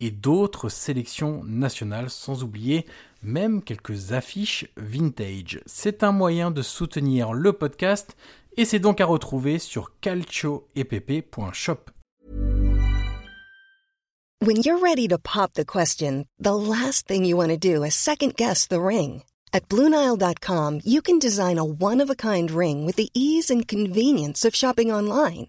et d'autres sélections nationales, sans oublier même quelques affiches vintage. C'est un moyen de soutenir le podcast et c'est donc à retrouver sur calcioepp.shop. When you're ready to pop the question, the last thing you want to do is second guess the ring. At BlueNile.com, you can design a one-of-a-kind ring with the ease and convenience of shopping online.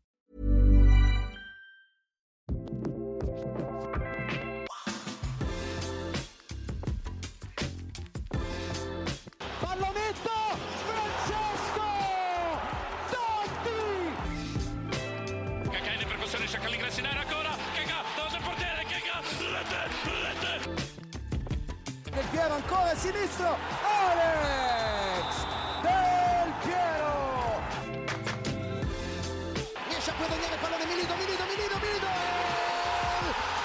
Riesce a guadagnare il pallone Milito, Milito, Milito, Milito!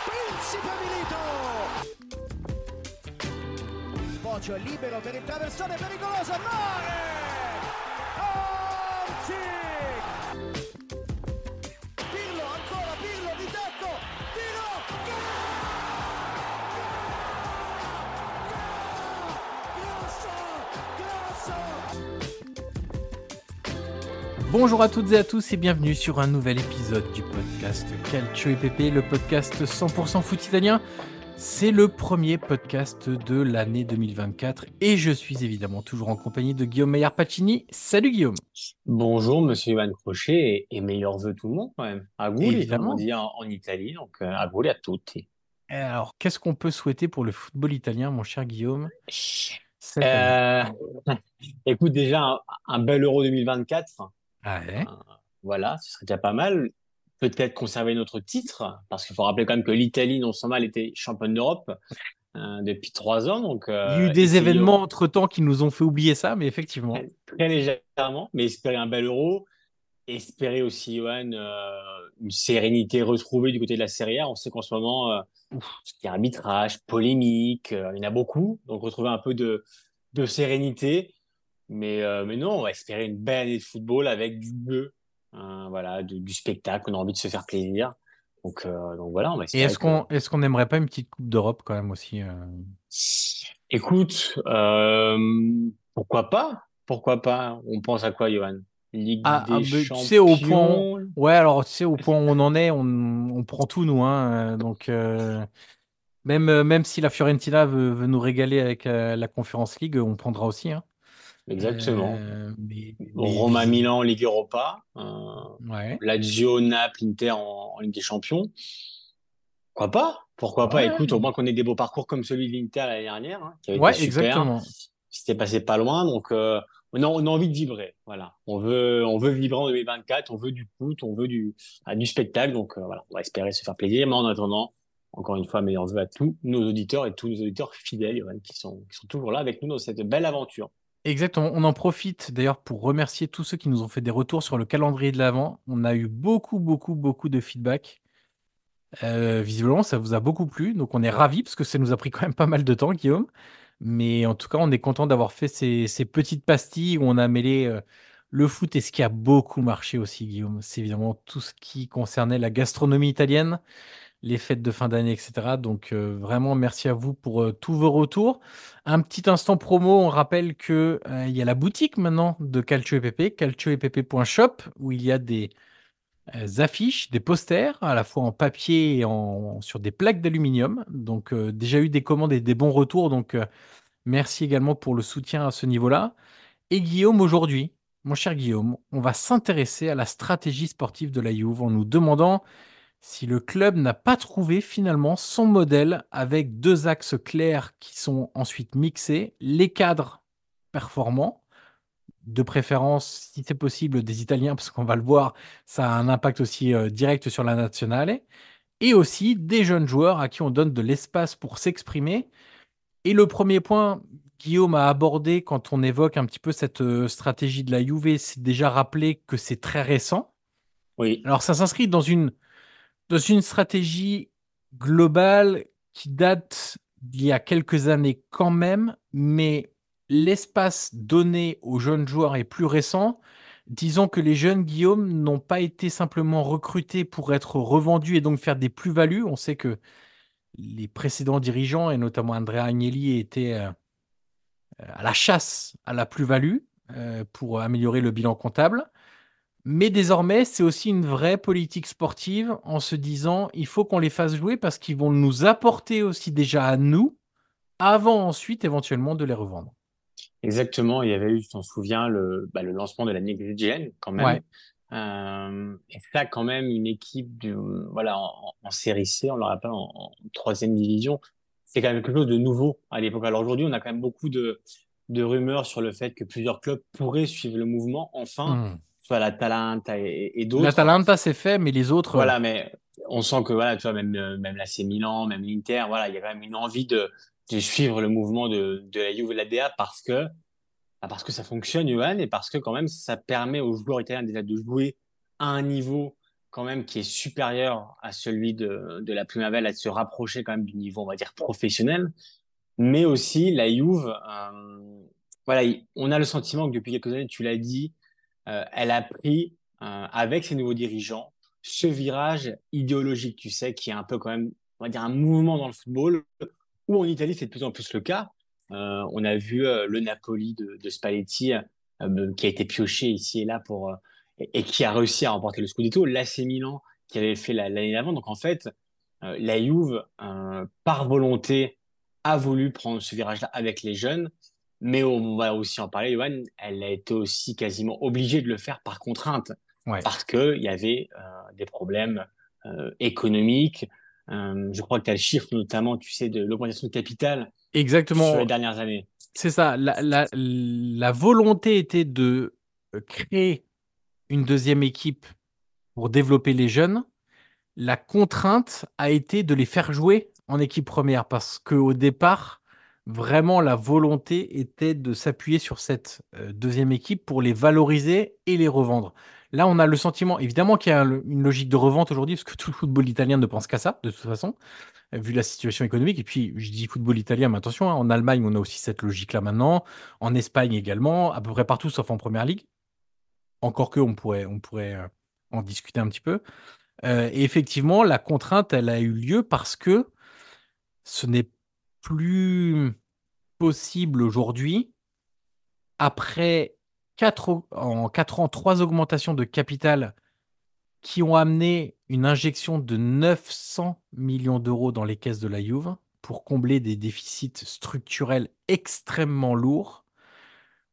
Principe Milito! Bocio è libero per il traversone pericoloso, Mare! Bonjour à toutes et à tous et bienvenue sur un nouvel épisode du podcast Calcio EPP, le podcast 100% foot italien. C'est le premier podcast de l'année 2024 et je suis évidemment toujours en compagnie de Guillaume Meyer Pacini. Salut Guillaume. Bonjour, monsieur Ivan Crochet, et, et meilleurs vœux tout le monde quand même. Auguri, comme Évidemment. on dit en, en Italie, donc euh, auguri a tutti. Alors, qu'est-ce qu'on peut souhaiter pour le football italien, mon cher Guillaume? Euh, écoute, déjà, un, un bel Euro 2024, Ah ouais. euh, voilà, ce serait déjà pas mal. Peut-être conserver notre titre, parce qu'il faut rappeler quand même que l'Italie, non seulement elle était championne d'Europe euh, depuis trois ans, donc Il y a euh, eu des événements entre-temps qui nous ont fait oublier ça, mais effectivement. très, très légèrement, mais espérer un bel Euro, espérer aussi, Johan, euh, une sérénité retrouvée du côté de la Serie A. On sait qu'en ce moment, euh, est arbitrage, polémique, euh, il y en a beaucoup. Donc, retrouver un peu de, de sérénité. Mais, euh, mais non, on va espérer une belle année de football avec du jeu, hein, voilà, du, du spectacle. On a envie de se faire plaisir. Donc, euh, donc voilà, on va Et espérer est-ce que- qu'on est-ce qu'on n'aimerait pas une petite Coupe d'Europe quand même aussi euh? Écoute, pourquoi pas? Pourquoi pas? On pense à quoi, Johan? Ligue Ah, ah, des mais tu sais, au point, Champions? ouais, alors tu sais, au point où on en est, on, on prend tout, nous, hein, donc, même, même si la Fiorentina veut, veut nous régaler avec euh, la Conference League, on prendra aussi, hein. Exactement. Euh, mais, mais- Roma, Milan, Ligue Europa. Euh, Ouais. Lazio, Naples, Inter en, en Ligue des Champions. Pourquoi pas? Pourquoi pas? Ouais. Écoute, au moins qu'on ait des beaux parcours comme celui de l'Inter l'année dernière, hein, qui avait Ouais, été super. exactement. C'était passé pas loin, donc euh, on a, on a envie de vibrer. Voilà, on veut, on veut vibrer en 2024, on veut du foot, on veut du, du spectacle. Donc voilà, on va espérer se faire plaisir. Mais en attendant, encore une fois, meilleurs vœux à tous nos auditeurs et tous nos auditeurs fidèles, qui sont, qui sont toujours là avec nous dans cette belle aventure. Exactement. On en profite d'ailleurs pour remercier tous ceux qui nous ont fait des retours sur le calendrier de l'Avent. On a eu beaucoup, beaucoup, beaucoup de feedback. Euh, visiblement, ça vous a beaucoup plu. Donc, on est ravis parce que ça nous a pris quand même pas mal de temps, Guillaume. Mais en tout cas, on est content d'avoir fait ces, petites pastilles où on a mêlé euh, le foot et ce qui a beaucoup marché aussi, Guillaume. C'est évidemment tout ce qui concernait la gastronomie italienne, les fêtes de fin d'année, etc. Donc, euh, vraiment, merci à vous pour euh, tous vos retours. Un petit instant promo, on rappelle que euh, y a la boutique maintenant de Calcio EPP, calcioepp.shop, où il y a des euh, affiches, des posters, à la fois en papier et en, sur des plaques d'aluminium. Donc, déjà eu des commandes et des bons retours. Donc, merci également pour le soutien à ce niveau-là. Et Guillaume, aujourd'hui, mon cher Guillaume, on va s'intéresser à la stratégie sportive de la Juve en nous demandant si le club n'a pas trouvé finalement son modèle avec deux axes clairs qui sont ensuite mixés, les cadres performants, de préférence, si c'est possible, des Italiens, parce qu'on va le voir, ça a un impact aussi euh, direct sur la nationale, et aussi des jeunes joueurs à qui on donne de l'espace pour s'exprimer. Et le premier point, Guillaume a abordé quand on évoque un petit peu cette euh, stratégie de la Juve, c'est déjà rappeler que c'est très récent. Oui. Alors ça s'inscrit dans une, dans une stratégie globale qui date d'il y a quelques années quand même, mais l'espace donné aux jeunes joueurs est plus récent. Disons que les jeunes Guillaume n'ont pas été simplement recrutés pour être revendus et donc faire des plus-values. On sait que les précédents dirigeants, et notamment Andrea Agnelli, étaient euh, à la chasse à la plus-value euh, pour améliorer le bilan comptable. Mais désormais, c'est aussi une vraie politique sportive en se disant il faut qu'on les fasse jouer parce qu'ils vont nous apporter aussi déjà à nous avant ensuite éventuellement de les revendre. Exactement, il y avait eu, tu t'en souviens, le, bah, le lancement de la Next quand même. Ouais. Euh, et ça, quand même, une équipe voilà, en, en série C, on le rappelle, en, troisième division, c'est quand même quelque chose de nouveau à l'époque. Alors aujourd'hui, on a quand même beaucoup de, de rumeurs sur le fait que plusieurs clubs pourraient suivre le mouvement, enfin, Hmm. Soit la Talenta et, et d'autres. L'Atalanta, c'est fait, mais les autres. Voilà, mais on sent que voilà, tu vois, même euh, même l'AC Milan, même l'Inter, voilà, il y a quand même une envie de, de suivre le mouvement de, de la Juve et de la DA parce que bah, parce que ça fonctionne, Johan, et parce que quand même ça permet aux joueurs italiens déjà de jouer à un niveau quand même qui est supérieur à celui de de la Primavera, de se rapprocher quand même du niveau, on va dire professionnel. Mais aussi la Juve, euh, voilà, il- on a le sentiment que depuis quelques années, tu l'as dit, elle a pris euh, avec ses nouveaux dirigeants ce virage idéologique, tu sais, qui est un peu quand même, on va dire, un mouvement dans le football, où en Italie, c'est de plus en plus le cas. Euh, on a vu euh, le Napoli de, Spalletti, euh, qui a été pioché ici et là pour, euh, et, qui a réussi à remporter le Scudetto. L'AC Milan, qui avait fait la- l'année d'avant. Donc, en fait, euh, la Juve, euh, par volonté, a voulu prendre ce virage-là avec les jeunes. Mais on va aussi en parler, Johan, elle a été aussi quasiment obligée de le faire par contrainte Ouais. parce qu'il y avait euh, des problèmes euh, économiques. Euh, je crois que tu as le chiffre notamment, tu sais, de l'augmentation de capital Exactement. sur les dernières années. C'est ça. La, la- la volonté était de créer une deuxième équipe pour développer les jeunes. La contrainte a été de les faire jouer en équipe première parce qu'au départ, vraiment, la volonté était de s'appuyer sur cette euh, deuxième équipe pour les valoriser et les revendre. Là, on a le sentiment, évidemment, qu'il y a une logique de revente aujourd'hui parce que tout le football italien ne pense qu'à ça, de toute façon, euh, vu la situation économique. Et puis, je dis football italien, mais attention, hein, en Allemagne, on a aussi cette logique-là maintenant, en Espagne également, à peu près partout sauf en première ligue. Encore que on pourrait, on pourrait euh, en discuter un petit peu. Et effectivement, la contrainte, elle a eu lieu parce que ce n'est plus possible aujourd'hui, après quatre, au- en 4 ans, trois augmentations de capital qui ont amené une injection de 900 millions d'euros dans les caisses de la Juve pour combler des déficits structurels extrêmement lourds.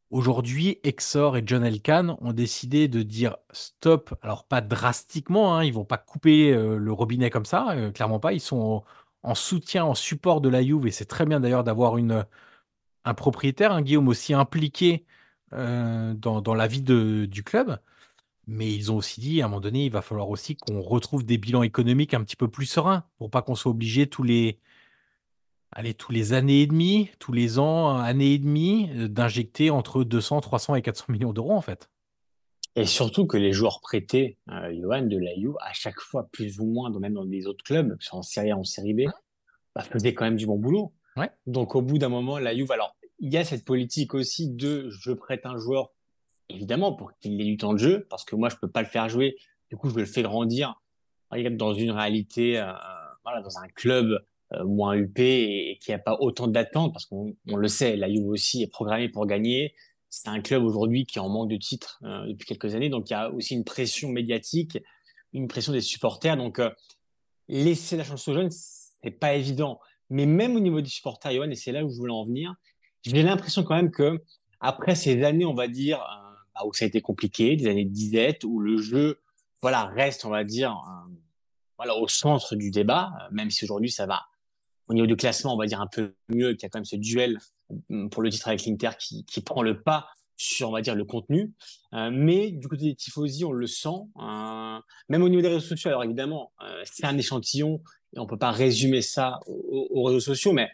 Aujourd'hui, Exor et John Elkann ont décidé de dire stop. Alors pas drastiquement, hein, ils vont pas couper euh, le robinet comme ça, euh, clairement pas. Ils sont en, en soutien, en support de la Juve et c'est très bien d'ailleurs d'avoir un propriétaire, un Guillaume aussi impliqué euh, dans, la vie du club. Mais ils ont aussi dit, à un moment donné, il va falloir aussi qu'on retrouve des bilans économiques un petit peu plus sereins pour pas qu'on soit obligé tous les, allez, tous les années et demie, tous les ans, années et demie, euh, d'injecter entre 200, 300 et 400 millions d'euros en fait. Et surtout que les joueurs prêtés, euh, Johan, de la Juve, à chaque fois, plus ou moins, même dans des autres clubs, que ce soit en Serie A, en Série B, bah, faisaient quand même du bon boulot. Ouais. Donc, au bout d'un moment, la Juve, alors, il y a cette politique aussi de je prête un joueur, évidemment, pour qu'il ait du temps de jeu, parce que moi, je peux pas le faire jouer. Du coup, je le fais grandir dans une réalité, euh, voilà, dans un club euh, moins UP et, et qui n'a pas autant d'attentes, parce qu'on on le sait, la Juve aussi est programmée pour gagner. C'est un club aujourd'hui qui est en manque de titres euh, depuis quelques années, donc il y a aussi une pression médiatique, une pression des supporters. Donc, euh, laisser la chance aux jeunes, c'est pas évident. Mais même au niveau des supporters, Johan, et c'est là où je voulais en venir, j'ai l'impression quand même que après ces années, on va dire, euh, bah, où ça a été compliqué, des années de disette, où le jeu, voilà, reste, on va dire, voilà, au centre du débat, même si aujourd'hui ça va au niveau du classement, on va dire un peu mieux, qu'il y a quand même ce duel pour le titre avec l'Inter qui, qui prend le pas sur, on va dire, le contenu. Euh, mais du côté des tifosi, on le sent. Euh, même au niveau des réseaux sociaux, alors évidemment, euh, c'est un échantillon et on peut pas résumer ça aux, aux réseaux sociaux, mais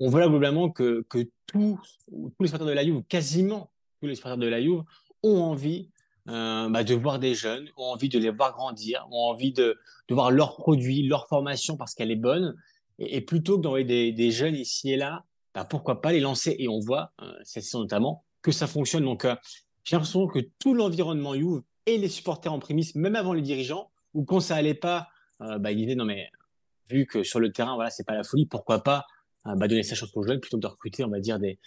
on voit globalement que, que tous, tous les supporters de la Juve, quasiment tous les supporters de la Juve, ont envie bah, de voir des jeunes, ont envie de les voir grandir, ont envie de, de voir leurs produits, leur formation parce qu'elle est bonne. Et, et plutôt que d'envoyer des, des, jeunes ici et là, bah, pourquoi pas les lancer Et on voit, euh, cette saison notamment, que ça fonctionne. Donc, euh, j'ai l'impression que tout l'environnement Juve et les supporters en prémisse, même avant les dirigeants, ou quand ça allait pas, euh, bah, ils disaient non mais vu que sur le terrain, voilà, c'est pas la folie, pourquoi pas euh, bah, donner sa chance aux jeunes plutôt que de recruter, on va dire des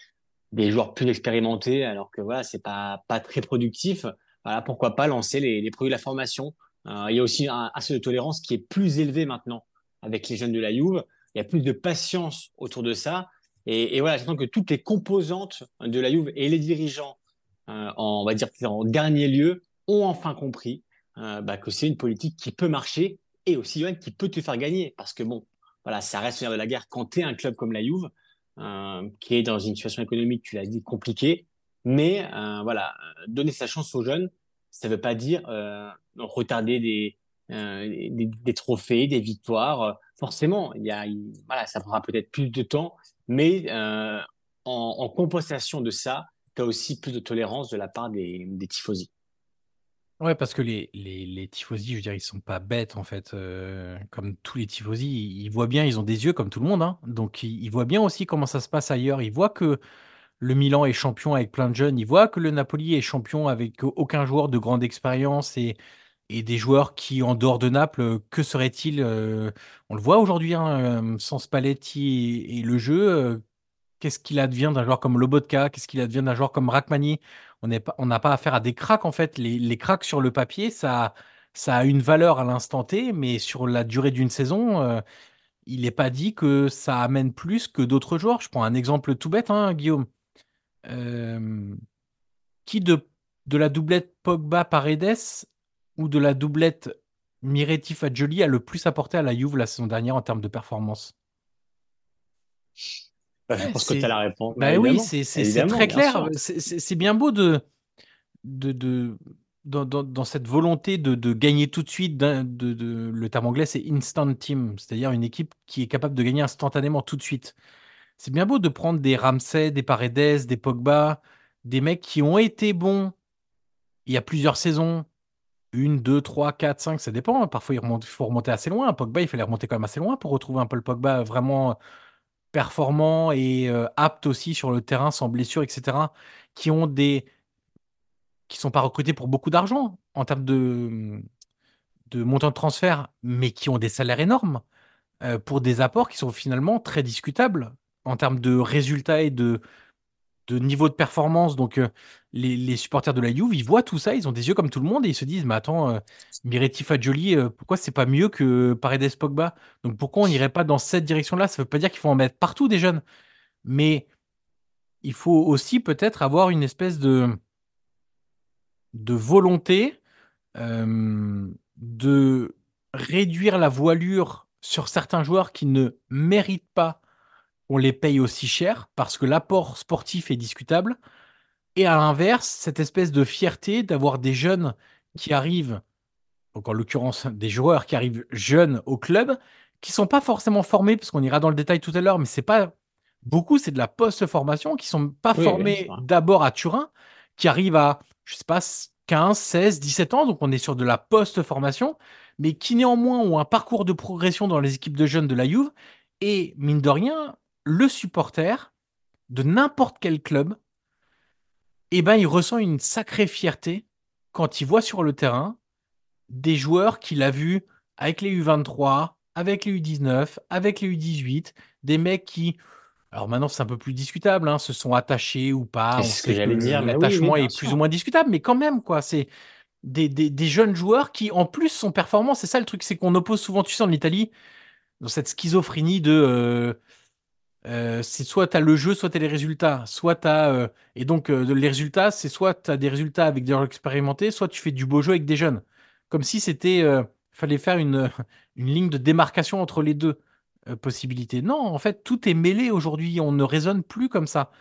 des joueurs plus expérimentés, alors que voilà, c'est pas pas très productif. Voilà, pourquoi pas lancer les, les produits de la formation. Euh, il y a aussi un assez de tolérance qui est plus élevé maintenant avec les jeunes de la Juve. Il y a plus de patience autour de ça. Et, et voilà, j'attends que toutes les composantes de la Juve et les dirigeants, euh, on va dire en dernier lieu, ont enfin compris euh, bah, que c'est une politique qui peut marcher et aussi Johan, qui peut te faire gagner. Parce que bon, voilà, ça reste l'air de la guerre quand tu es un club comme la Juve, euh, qui est dans une situation économique, tu l'as dit, compliquée. Mais voilà, donner sa chance aux jeunes, ça ne veut pas dire retarder des, des, trophées, des victoires. Forcément, y a, il, voilà, ça prendra peut-être plus de temps, mais euh, en, en, compensation de ça, tu as aussi plus de tolérance de la part des, tifosi. Ouais, parce que les, les, tifosi, je veux dire, ils sont pas bêtes en fait. Euh, comme tous les tifosi, ils, ils, voient bien, ils ont des yeux comme tout le monde. Hein, donc ils, ils, voient bien aussi comment ça se passe ailleurs. Ils voient que le Milan est champion avec plein de jeunes. Ils voient que le Napoli est champion avec aucun joueur de grande expérience et, et des joueurs qui, en dehors de Naples, que serait-il euh, On le voit aujourd'hui, hein, sans Spalletti et, le jeu. Euh, Qu'est-ce qu'il advient d'un joueur comme Lobotka Qu'est-ce qu'il advient d'un joueur comme Rachmani On n'a pas, pas affaire à des cracks, en fait. Les, les cracks sur le papier, ça, a une valeur à l'instant T, mais sur la durée d'une saison, euh, il n'est pas dit que ça amène plus que d'autres joueurs. Je prends un exemple tout bête, hein, Guillaume. Euh, qui de, de la doublette Pogba-Paredes ou de la doublette Miretti-Fagioli a le plus apporté à la Juve la saison dernière en termes de performance bah, je pense que tu as la réponse. Bah, oui, c'est très clair. C'est bien beau de, de, de dans, dans, dans, cette volonté de, de, gagner tout de suite. De le terme anglais, c'est instant team, c'est-à-dire une équipe qui est capable de gagner instantanément tout de suite. C'est bien beau de prendre des Ramsey, des Paredes, des Pogba, des mecs qui ont été bons il y a plusieurs saisons. Une, deux, trois, quatre, cinq, ça dépend. Parfois, il, faut remonter assez loin. Pogba, il fallait remonter quand même assez loin pour retrouver un peu le Pogba vraiment performants et euh, aptes aussi sur le terrain sans blessure, etc., qui ont des qui sont pas recrutés pour beaucoup d'argent en termes de de montant de transfert, mais qui ont des salaires énormes euh, pour des apports qui sont finalement très discutables en termes de résultats et de de niveau de performance. Donc, euh, les, supporters de la Juve, ils voient tout ça, ils ont des yeux comme tout le monde et ils se disent, mais attends, euh, Miretti euh, pourquoi c'est pas mieux que Paredes Pogba? Donc, pourquoi on n'irait pas dans cette direction-là? Ça veut pas dire qu'il faut en mettre partout des jeunes, mais il faut aussi peut-être avoir une espèce de de volonté de réduire la voilure sur certains joueurs qui ne méritent pas on les paye aussi cher parce que l'apport sportif est discutable. Et à l'inverse, cette espèce de fierté d'avoir des jeunes qui arrivent, donc en l'occurrence des joueurs qui arrivent jeunes au club, qui sont pas forcément formés, parce qu'on ira dans le détail tout à l'heure, mais c'est pas beaucoup, c'est de la post-formation, qui sont pas oui, formés d'abord à Turin, qui arrivent à, je sais pas, 15, 16, 17 ans, donc on est sur de la post-formation, mais qui néanmoins ont un parcours de progression dans les équipes de jeunes de la Juve, et mine de rien, le supporter de n'importe quel club, eh ben, il ressent une sacrée fierté quand il voit sur le terrain des joueurs qu'il a vus avec les U23, avec les U19, avec les U18, des mecs qui, alors maintenant c'est un peu plus discutable, hein, se sont attachés ou pas. C'est ce que j'allais dire. L'attachement oui, oui, est plus ou moins discutable, mais quand même, quoi. C'est des, des, des, jeunes joueurs qui, en plus, sont performants. C'est ça le truc, c'est qu'on oppose souvent, tu sais, en Italie, dans cette schizophrénie de. Euh, Euh, c'est soit tu as le jeu, soit tu as les résultats. Soit t'as, euh, et donc, euh, les résultats, c'est soit tu as des résultats avec des joueurs expérimentés, soit tu fais du beau jeu avec des jeunes. Comme si c'était. fallait faire une, une ligne de démarcation entre les deux possibilités. Non, en fait, tout est mêlé aujourd'hui. On ne raisonne plus comme ça.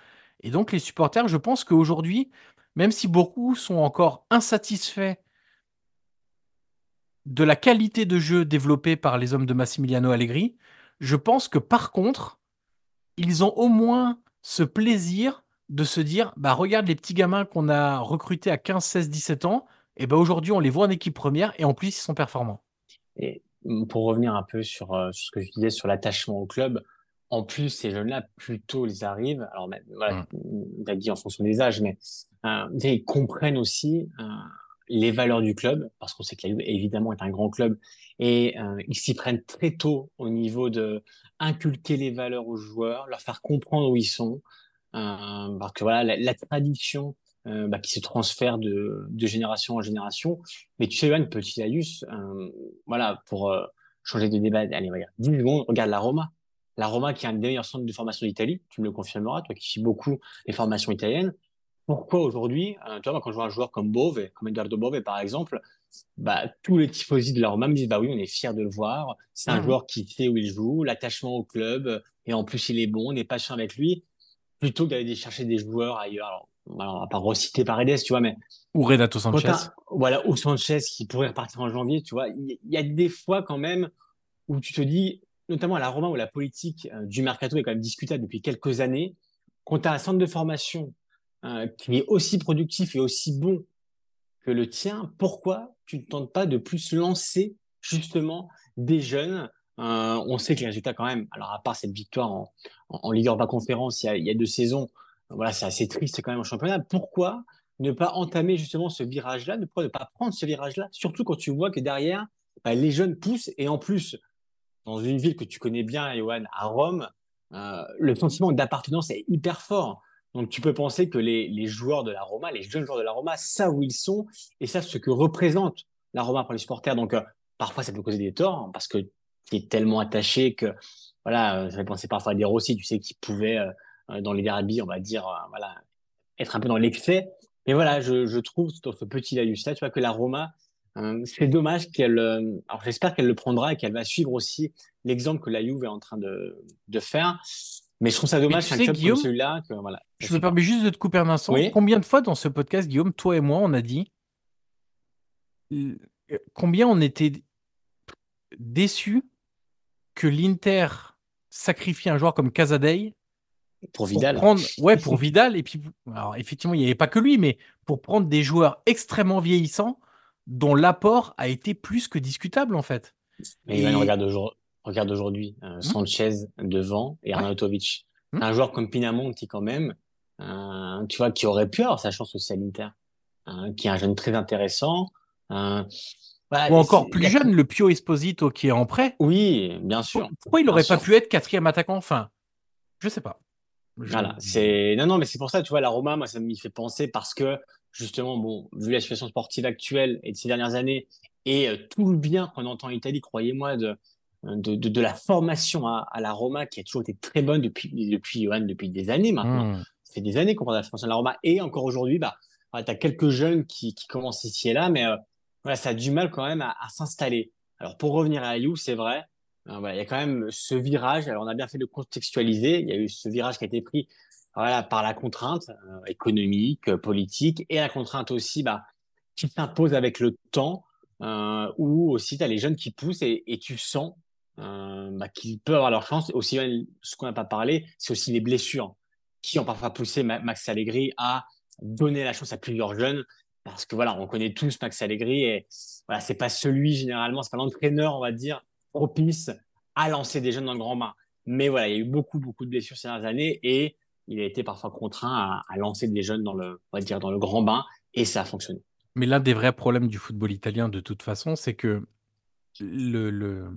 Et donc, les supporters, je pense qu'aujourd'hui, même si beaucoup sont encore insatisfaits de la qualité de jeu développée par les hommes de Massimiliano Allegri, je pense que par contre, ils ont au moins ce plaisir de se dire bah regarde les petits gamins qu'on a recrutés à 15, 16, 17 ans, et ben aujourd'hui on les voit en équipe première et en plus ils sont performants. Et pour revenir un peu sur, euh, sur ce que je disais sur l'attachement au club, en plus, ces jeunes-là, plus tôt ils arrivent, alors voilà, on a dit en fonction des âges, mais euh, ils comprennent aussi euh, les valeurs du club, parce qu'on sait que la Juve, évidemment, est un grand club, et euh, ils s'y prennent très tôt au niveau de inculquer les valeurs aux joueurs, leur faire comprendre où ils sont, euh, parce que voilà, la, la tradition euh, bah, qui se transfère de, de génération en génération. Mais tu sais, Yoann, petit laïus, euh, voilà, pour euh, changer de débat, allez, regarde, 10 secondes, regarde la Roma. La Roma, qui est un des meilleurs centres de formation d'Italie, tu me le confirmeras, toi qui suis beaucoup les formations italiennes. Pourquoi aujourd'hui, euh, tu vois, quand je vois un joueur comme Bove, comme Eduardo Bove, par exemple, bah, tous les tifosi de la Roma me disent, bah oui, on est fiers de le voir. C'est un Mhm. joueur qui sait où il joue, l'attachement au club, et en plus, il est bon, on est patient avec lui, plutôt que d'aller chercher des joueurs ailleurs. Alors, alors, on va pas reciter Paredes, tu vois, mais Ou Renato Sanchez. voilà, ou Sanchez qui pourrait repartir en janvier, tu vois, il il y, a des fois quand même où tu te dis, notamment à la Roma où la politique euh, du mercato est quand même discutable depuis quelques années, quand tu as un centre de formation euh, qui est aussi productif et aussi bon que le tien, pourquoi tu ne tentes pas de plus lancer justement des jeunes? Euh, On sait que les résultats quand même, alors à part cette victoire en, Ligue Europa Conférence il y a, il y a deux saisons, voilà, c'est assez triste quand même en championnat. Pourquoi ne pas entamer justement ce virage-là? Pourquoi ne pas prendre ce virage-là? Surtout quand tu vois que derrière, bah, les jeunes poussent et en plus, dans une ville que tu connais bien, Johan, à Rome, euh, le sentiment d'appartenance est hyper fort. Donc tu peux penser que les, joueurs de la Roma, les jeunes joueurs de la Roma, savent où ils sont et savent ce que représente la Roma pour les supporters. Donc euh, parfois ça peut causer des torts hein, parce que tu es tellement attaché que voilà, euh, j'avais pensé parfois à des Rossi, tu sais, qui pouvaient euh, dans les derbies, on va dire, voilà, être un peu dans l'excès. Mais voilà, je, trouve dans ce petit laïus là, tu vois, que la Roma, c'est dommage qu'elle. alors j'espère qu'elle le prendra et qu'elle va suivre aussi l'exemple que la est en train de faire. Mais je trouve ça dommage tu sais, Guillaume, celui-là, voilà. Je me permets juste de te couper un instant. Oui. Combien de fois dans ce podcast, Guillaume, toi et moi, on a dit euh, combien on était déçus que l'Inter sacrifie un joueur comme Casadei pour pour Vidal. prendre, ouais, pour Vidal. Et puis, alors effectivement, il n'y avait pas que lui, mais pour prendre des joueurs extrêmement vieillissants dont l'apport a été plus que discutable en fait. Mais Et- Ivan, regarde aujourd'hui, regarde aujourd'hui euh, Sanchez devant et. Arnautovic. Hmm. Un joueur comme Pinamonti quand même, euh, tu vois, qui aurait pu avoir sa chance aussi à l'Inter, hein, qui est un jeune très intéressant. euh, voilà, Ou encore plus jeune, le Pio Esposito qui est en prêt. Oui, bien sûr. Pourquoi il n'aurait pas sûr. pu être quatrième attaquant? Enfin, je sais pas. Je- Voilà, c'est non non mais c'est pour ça tu vois la Roma moi ça m'y fait penser parce que justement bon vu la situation sportive actuelle et de ces dernières années et euh, tout le bien qu'on entend en Italie croyez-moi de de, de de la formation à, à la Roma qui a toujours été très bonne depuis depuis Johan, depuis des années maintenant Hmm. ça fait des années qu'on parle de la formation de la Roma et encore aujourd'hui bah voilà, t'as quelques jeunes qui qui commencent ici et là mais euh, voilà ça a du mal quand même à, à s'installer alors pour revenir à Ayou c'est vrai euh, voilà, il y a quand même ce virage. Alors, on a bien fait de contextualiser. Il y a eu ce virage qui a été pris voilà, par la contrainte euh, économique, politique, et la contrainte aussi bah, qui s'impose avec le temps, euh, où aussi tu as les jeunes qui poussent et, et tu sens euh, bah, peuvent avoir leur chance. Aussi, ce qu'on n'a pas parlé, c'est aussi les blessures qui ont parfois poussé Ma- Max Allegri à donner la chance à plusieurs jeunes. Parce que voilà, on connaît tous Max Allegri et voilà, c'est pas celui généralement, c'est pas l'entraîneur, on va dire, propice à lancer des jeunes dans le grand bain. Mais voilà, il y a eu beaucoup, beaucoup de blessures ces dernières années et il a été parfois contraint à, à lancer des jeunes dans le, on va dire, dans le grand bain et ça a fonctionné. Mais l'un des vrais problèmes du football italien, de toute façon, c'est que le, le-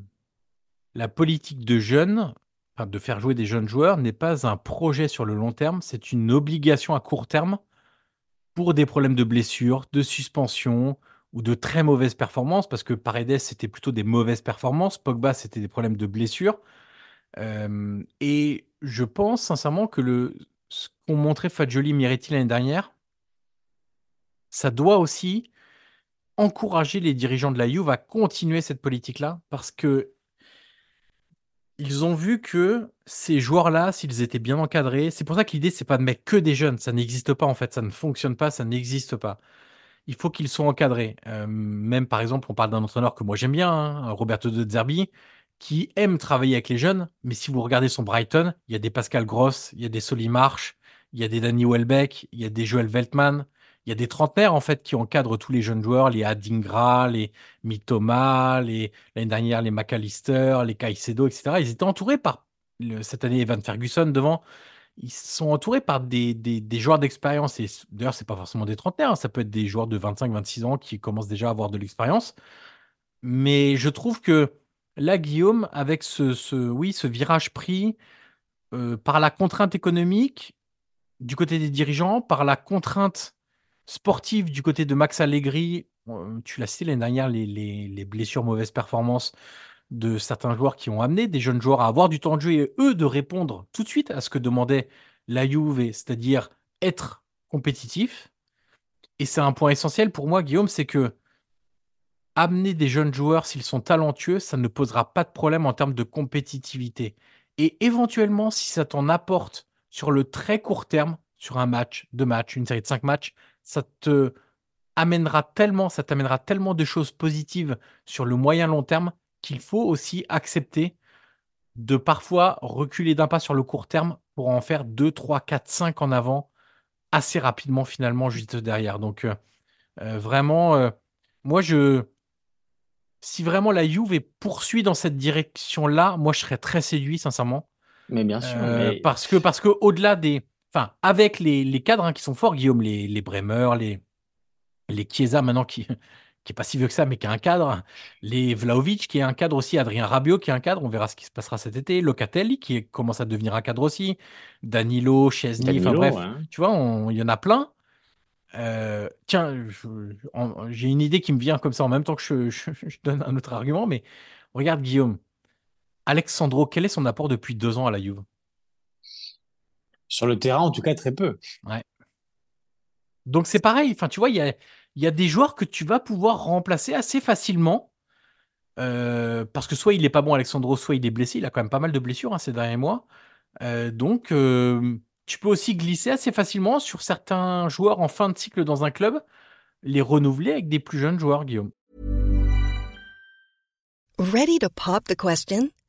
la politique de jeunes, de faire jouer des jeunes joueurs, n'est pas un projet sur le long terme, c'est une obligation à court terme pour des problèmes de blessures, de suspension ou de très mauvaises performances, parce que Paredes, c'était plutôt des mauvaises performances, Pogba, c'était des problèmes de blessures. Euh, et je pense sincèrement que ce qu'ont montré Fagioli Miretti l'année dernière, ça doit aussi encourager les dirigeants de la Juve à continuer cette politique-là parce que ils ont vu que ces joueurs-là, s'ils étaient bien encadrés, c'est pour ça que l'idée, c'est pas de mettre que des jeunes. Ça n'existe pas, en fait. Ça ne fonctionne pas, ça n'existe pas. Il faut qu'ils soient encadrés. Euh, même, par exemple, on parle d'un entraîneur que moi j'aime bien, hein, Roberto De Zerbi, qui aime travailler avec les jeunes. Mais si vous regardez son Brighton, il y a des Pascal Gross, il y a des Soli March, il y a des Danny Welbeck, il y a des Joel Veltman, il y a des trentenaires en fait qui encadrent tous les jeunes joueurs, les Adingra, les Mitoma, les l'année dernière les McAllister, les Caicedo, etc. Ils étaient entourés par cette année Evan Ferguson devant. Ils sont entourés par des, des, joueurs d'expérience. Et d'ailleurs, c'est pas forcément des trentenaires, hein. ça peut être des joueurs de 25-26 ans qui commencent déjà à avoir de l'expérience. Mais je trouve que là, Guillaume, avec ce, ce oui, ce virage pris euh, par la contrainte économique du côté des dirigeants, par la contrainte sportive du côté de Max Allegri, euh, tu l'as cité l'année dernière, les, les, blessures, mauvaises performances de certains joueurs qui ont amené des jeunes joueurs à avoir du temps de jeu et eux de répondre tout de suite à ce que demandait la Juve, c'est-à-dire être compétitif. Et c'est un point essentiel pour moi, Guillaume, c'est que amener des jeunes joueurs, s'ils sont talentueux, ça ne posera pas de problème en termes de compétitivité. Et éventuellement, si ça t'en apporte sur le très court terme, sur un match, deux matchs, une série de cinq matchs, ça te amènera tellement, ça t'amènera tellement de choses positives sur le moyen long terme qu'il faut aussi accepter de parfois reculer d'un pas sur le court terme pour en faire 2, 3, 4, 5 en avant assez rapidement finalement juste derrière. Donc euh, euh, vraiment, euh, moi je... Si vraiment la Juve poursuit dans cette direction-là, moi je serais très séduit sincèrement. Mais bien sûr. Parce que, parce que au-delà des, enfin, avec les, cadres hein, qui sont forts, Guillaume, les, les Bremer, les, les Chiesa maintenant qui, qui est pas si vieux que ça, mais qui a un cadre, les Vlaovic qui est un cadre aussi, Adrien Rabiot qui est un cadre, on verra ce qui se passera cet été, Locatelli qui commence à devenir un cadre aussi, Danilo, Chesney, enfin bref, tu vois, il y en a plein. Euh, tiens, j'ai une idée qui me vient comme ça en même temps que je, je, donne un autre argument, mais regarde Guillaume, Alexandro, quel est son apport depuis deux ans à la Juve? Sur le terrain, en tout cas, très peu. Ouais. Donc c'est pareil. Enfin, tu vois, il y a, y a, des joueurs que tu vas pouvoir remplacer assez facilement. Euh, parce que soit il n'est pas bon, Alexandro, soit il est blessé. Il a quand même pas mal de blessures hein, ces derniers mois. Euh, donc, euh, tu peux aussi glisser assez facilement sur certains joueurs en fin de cycle dans un club, les renouveler avec des plus jeunes joueurs, Guillaume. Ready to pop the question?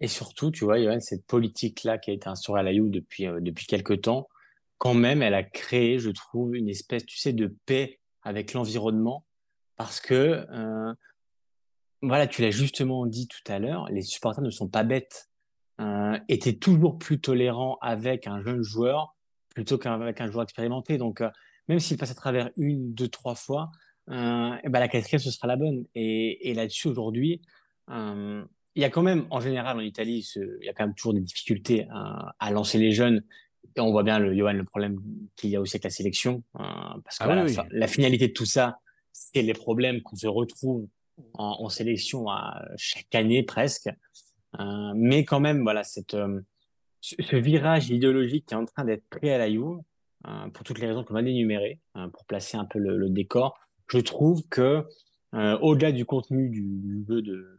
Et surtout, tu vois, Yoann, cette politique-là qui a été instaurée à la You depuis, euh, depuis quelques temps, quand même, elle a créé, je trouve, une espèce, tu sais, de paix avec l'environnement. Parce que, euh, voilà, tu l'as justement dit tout à l'heure, les supporters ne sont pas bêtes. Euh, étaient toujours plus tolérants avec un jeune joueur plutôt qu'avec un joueur expérimenté. Donc, euh, même s'il passe à travers une, deux, trois fois, euh, et ben la quatrième, ce sera la bonne. Et, et là-dessus, aujourd'hui, il y a quand même, en général, en Italie, il y a quand même toujours des difficultés à, lancer les jeunes. Et on voit bien, le, Johan, le problème qu'il y a aussi avec la sélection. Hein, parce que ah la finalité de tout ça, c'est les problèmes qu'on se retrouve en, sélection à chaque année presque. Euh, mais quand même, voilà, cette, euh, ce, virage idéologique qui est en train d'être pris à la Juve, euh, pour toutes les raisons qu'on va énumérées, pour placer un peu le, décor, je trouve que au-delà du contenu du jeu de,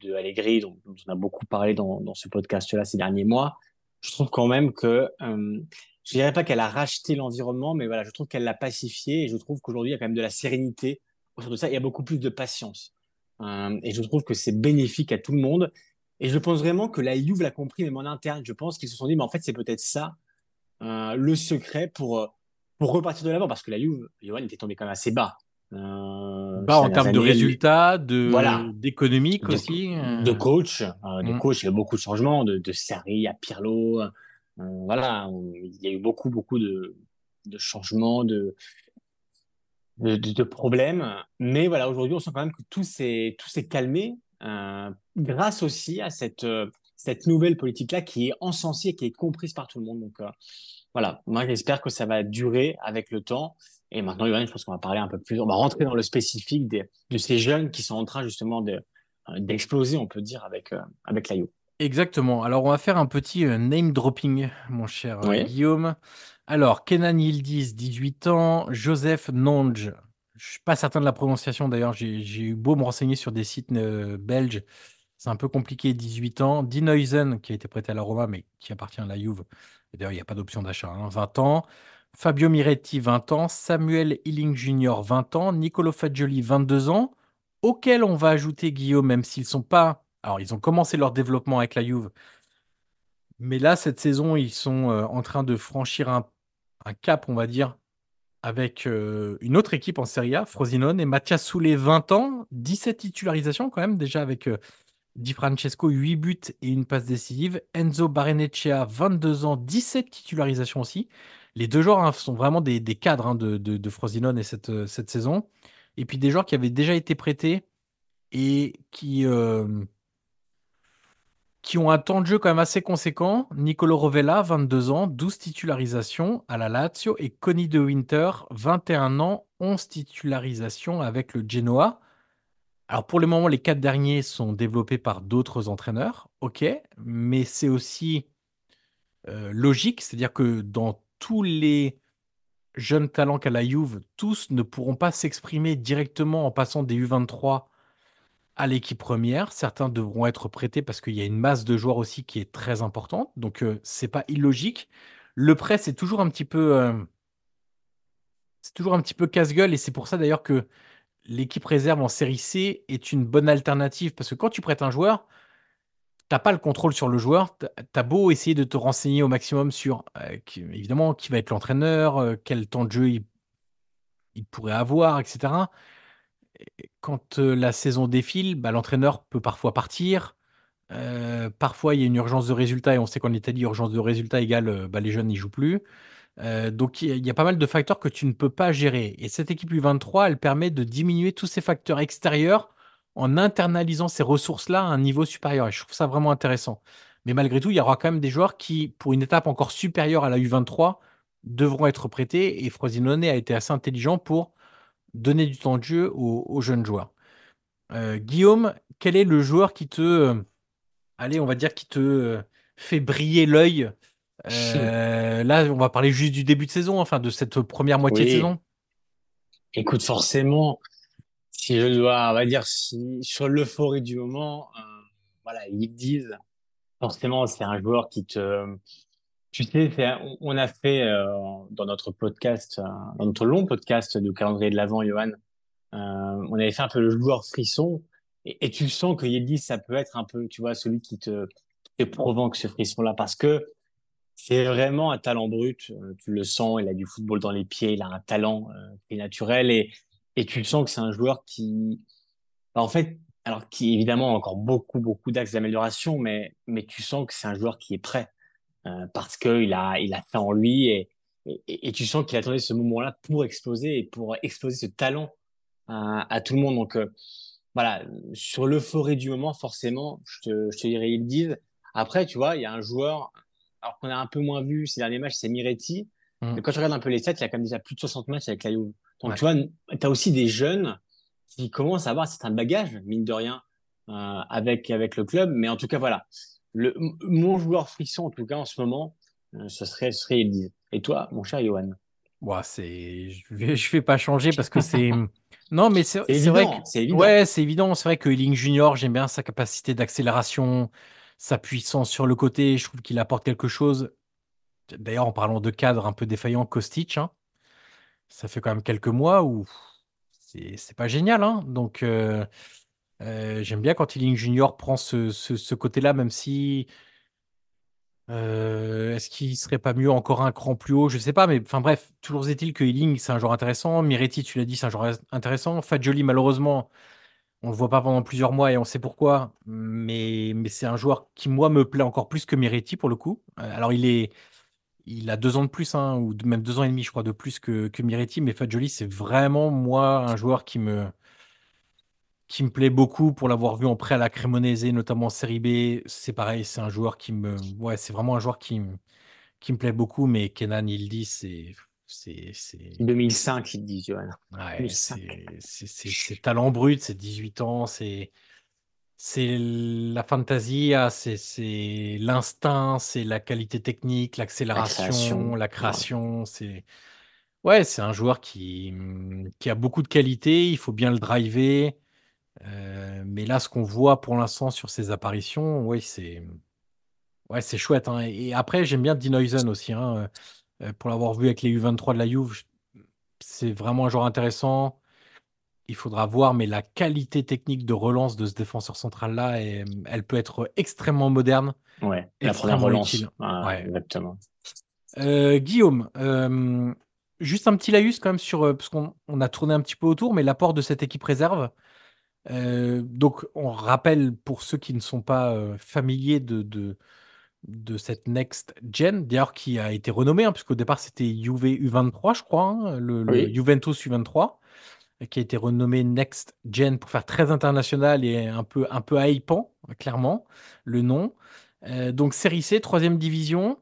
de, Allegri, dont, on a beaucoup parlé dans, ce podcast-là ces derniers mois, je trouve quand même que, euh, je dirais pas qu'elle a racheté l'environnement, mais voilà, je trouve qu'elle l'a pacifié et je trouve qu'aujourd'hui, il y a quand même de la sérénité autour de ça. Il y a beaucoup plus de patience. Euh, et je trouve que c'est bénéfique à tout le monde. Et je pense vraiment que la Juve l'a compris, même en interne. Je pense qu'ils se sont dit, mais en fait, c'est peut-être ça euh, le secret pour, pour repartir de l'avant. Parce que la Juve, Johan était tombé quand même assez bas. Euh, Bah, en termes de années, résultats, de Voilà. d'économique de, aussi. de euh, coach, euh, de mm. coach, il y a eu beaucoup de changements, de, de Sarri à Pirlo. euh, voilà, il y a eu beaucoup, beaucoup de, de changements, de, de, de- de problèmes. Mais voilà, aujourd'hui, on sent quand même que tout s'est, tout s'est calmé euh, grâce aussi à cette, cette nouvelle politique-là qui est encensée et qui est comprise par tout le monde. Donc voilà, moi j'espère que ça va durer avec le temps. Et maintenant, Yoann, je pense qu'on va parler un peu plus, on va rentrer dans le spécifique des, de ces jeunes qui sont en train justement de, euh, d'exploser, on peut dire, avec, euh, avec. Exactement. Alors, on va faire un petit euh, name dropping, mon cher euh, Oui. Guillaume. Alors, Kenan Yildiz, 18 ans. Joseph Nonge, je suis pas certain de la prononciation d'ailleurs. J'ai eu beau me renseigner sur des sites euh, belges. C'est un peu compliqué, 18 ans. Dean Huijsen, qui a été prêté à la Roma, mais qui appartient à la Juve. D'ailleurs, il n'y a pas d'option d'achat, hein, 20 ans. Fabio Miretti, 20 ans. Samuel Hilling Jr., 20 ans. Nicolo Fagioli, 22 ans. Auquel on va ajouter, Guillaume, même s'ils sont pas. Alors, ils ont commencé leur développement avec la Juve. Mais là, cette saison, ils sont euh, en train de franchir un, cap, on va dire, avec euh, une autre équipe en Serie A, Frosinone, et Mathias Soulé, 20 ans, 17 titularisations quand même, déjà avec euh, Di Francesco, 8 buts et une passe décisive. Enzo Barrenechea, 22 ans, 17 titularisations aussi. Les deux joueurs hein, sont vraiment des, cadres hein, de, Frosinone et cette, euh, cette saison. Et puis des joueurs qui avaient déjà été prêtés et qui, euh, qui ont un temps de jeu quand même assez conséquent. Nicolo Rovella, 22 ans, 12 titularisations à la Lazio. Et Conny De Winter, 21 ans, 11 titularisations avec le Genoa. Alors pour le moment, les quatre derniers sont développés par d'autres entraîneurs, ok, mais c'est aussi euh, logique, c'est-à-dire que dans tous les jeunes talents qu'a la Juve, tous ne pourront pas s'exprimer directement en passant des U23 à l'équipe première. Certains devront être prêtés parce qu'il y a une masse de joueurs aussi qui est très importante, donc euh, c'est pas illogique. Le prêt, c'est toujours un petit peu, euh, c'est toujours un petit peu casse-gueule et c'est pour ça d'ailleurs que l'équipe réserve en série C est une bonne alternative parce que quand tu prêtes un joueur, t'as pas le contrôle sur le joueur. T'as beau essayer de te renseigner au maximum sur, euh, évidemment, qui va être l'entraîneur, euh, quel temps de jeu il, pourrait avoir, etc. Et Quand euh, la saison défile, bah, l'entraîneur peut parfois partir. Parfois, il y a une urgence de résultat et on sait qu'en Italie, urgence de résultat égale bah, les jeunes n'y jouent plus. Donc il y a pas mal de facteurs que tu ne peux pas gérer. Et cette équipe U23, elle permet de diminuer tous ces facteurs extérieurs en internalisant ces ressources-là à un niveau supérieur. Et je trouve ça vraiment intéressant. Mais malgré tout, il y aura quand même des joueurs qui, pour une étape encore supérieure à la U23, devront être prêtés. Et Frosinone a été assez intelligent pour donner du temps de jeu aux, aux jeunes joueurs. Euh, Guillaume, quel est le joueur qui te, euh, allez, on va dire, qui te euh, fait briller l'œil là, on va parler juste du début de saison, enfin de cette première moitié de saison. Écoute, forcément, si je dois, on va dire, si, sur l'euphorie du moment, euh, voilà, ils disent, forcément, c'est un joueur qui te, tu sais, on a fait euh, dans notre podcast, euh, dans notre long podcast du calendrier de l'Avent, Johan, euh, on avait fait un peu le joueur frisson, et, tu sens que Yildiz, ça peut être un peu, tu vois, celui qui te, te provoque ce frisson-là, parce que c'est vraiment un talent brut. euh, Tu le sens, il a du football dans les pieds, il a un talent qui est naturel et, et tu sens que c'est un joueur qui, bah, en fait, alors qui évidemment a encore beaucoup, beaucoup d'axes d'amélioration, mais, mais tu sens que c'est un joueur qui est prêt euh, parce qu'il a, il a fait en lui et, et, et tu sens qu'il attendait ce moment-là pour exploser et pour exploser ce talent à, à tout le monde. Donc, euh, voilà, sur l'euphorie du moment, forcément, je te, je te dirais, ils disent. Après, tu vois, il y a un joueur, alors qu'on a un peu moins vu ces derniers matchs, c'est Miretti. Mm. Mais quand tu regardes un peu les stats, il y a quand même déjà plus de 60 matchs avec la Juve. Donc, Ouais. tu vois, tu as aussi des jeunes qui commencent à avoir certains bagages, mine de rien, euh, avec, avec le club. Mais en tout cas, voilà. Le, mon joueur frisson, en tout cas, en ce moment, euh, ce serait, ce serait Yildiz. Et toi, mon cher Johan? C'est, je vais, je vais pas changer parce que c'est, non, mais c'est, C'est c'est vrai évident, que, c'est évident. ouais, c'est évident. C'est vrai que Ealing Junior, j'aime bien sa capacité d'accélération, sa puissance sur le côté. Je trouve qu'il apporte quelque chose. D'ailleurs, en parlant de cadre un peu défaillant, Kostic, hein, ça fait quand même quelques mois où c'est, pas génial, hein. Donc, euh, euh, j'aime bien quand Ealing Junior prend ce, ce, côté-là, même si Euh, est-ce qu'il serait pas mieux encore un cran plus haut? Je sais pas, mais enfin bref, toujours est-il que Ealing, c'est un joueur intéressant. Miretti, tu l'as dit, c'est un joueur intéressant. Fadjoli, malheureusement, on le voit pas pendant plusieurs mois et on sait pourquoi. Mais, mais c'est un joueur qui, moi, me plaît encore plus que Miretti pour le coup. Alors, il est, il a deux ans de plus, hein, ou même deux ans et demi, je crois, de plus que, que Miretti. Mais Fadjoli, c'est vraiment, moi, un joueur qui me, qui me plaît beaucoup pour l'avoir vu en prêt à la Cremonese, notamment en Série B. C'est pareil, c'est un joueur qui me. Ouais, c'est vraiment un joueur qui, me- qui me plaît beaucoup, mais Kenan Yildiz, c'est. C'est. c'est- 2005, ils disent, Johan. Ouais, 2005. c'est c'est- c'est- c'est talent brut, c'est 18 ans, c'est c'est la fantasia, c'est c'est l'instinct, c'est la qualité technique, La l'accélération, la création. C'est ouais, c'est un joueur qui, qui a beaucoup de qualité, il faut bien le driver. Euh, mais là, ce qu'on voit pour l'instant sur ses apparitions, ouais, c'est ouais, c'est chouette. hein. Et et après, j'aime bien Dean Huijsen aussi. hein, euh, pour l'avoir vu avec les U23 de la Juve, c'est vraiment un joueur intéressant. Il faudra voir, mais la qualité technique de relance de ce défenseur central-là, elle peut être extrêmement moderne, Ouais, la première relance. Ah, Ouais. Exactement. Euh, Guillaume, euh, juste un petit laïus quand même sur, euh, parce qu'on on a tourné un petit peu autour, mais l'apport de cette équipe réserve. Euh, donc, on rappelle pour ceux qui ne sont pas familiers de, de, de cette Next Gen, d'ailleurs qui a été renommée, hein, puisqu'au départ c'était Juve U23, je crois, hein, le. Juventus U23, euh, qui a été renommé Next Gen pour faire très international et un peu, un peu hypant, clairement, le nom. Euh, donc, Série C, troisième division,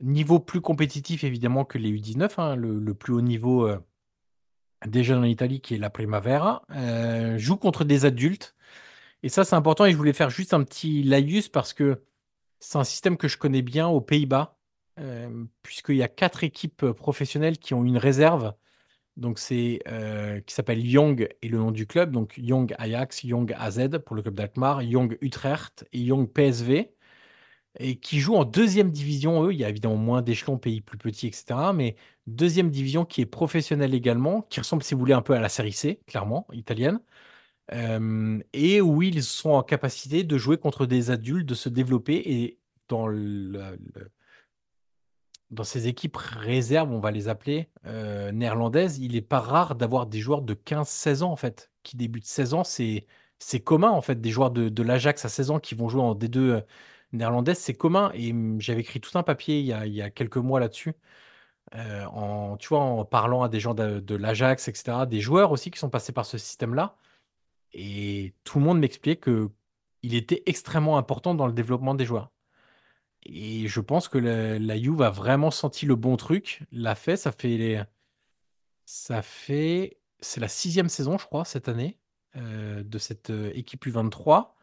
niveau plus compétitif évidemment que les U19, hein, le, plus haut niveau. euh, déjà en Italie, qui est la Primavera, euh, joue contre des adultes. Et ça, c'est important. Et je voulais faire juste un petit laïus parce que c'est un système que je connais bien aux Pays-Bas, euh, puisqu'il y a quatre équipes professionnelles qui ont une réserve. Donc, c'est euh, qui s'appelle Young et le nom du club. Donc, Young Ajax, Young AZ pour le club d'Alkmaar, Young Utrecht et Young PSV. Et qui jouent en deuxième division, eux. Il y a évidemment moins d'échelons, pays plus petits, etc. Mais deuxième division qui est professionnelle également, qui ressemble, si vous voulez, un peu à la série C, clairement, italienne. Euh, et où ils sont en capacité de jouer contre des adultes, de se développer. Et dans, le- dans ces équipes réserves, on va les appeler, euh, néerlandaises, il n'est pas rare d'avoir des joueurs de 15-16 ans, en fait, qui débutent 16 ans. C'est, c'est commun, en fait, des joueurs de, l'Ajax à 16 ans qui vont jouer en D2 euh, néerlandaise, c'est commun. Et j'avais écrit tout un papier il y a, il y a quelques mois là-dessus, euh, en, tu vois, en parlant à des gens de, l'Ajax, etc., des joueurs aussi qui sont passés par ce système-là. Et tout le monde m'expliquait que il était extrêmement important dans le développement des joueurs. Et je pense que la, Juve a vraiment senti le bon truc, l'a fait. Ça fait, ça fait, c'est la sixième saison, je crois, cette année, euh, de cette euh, équipe U23.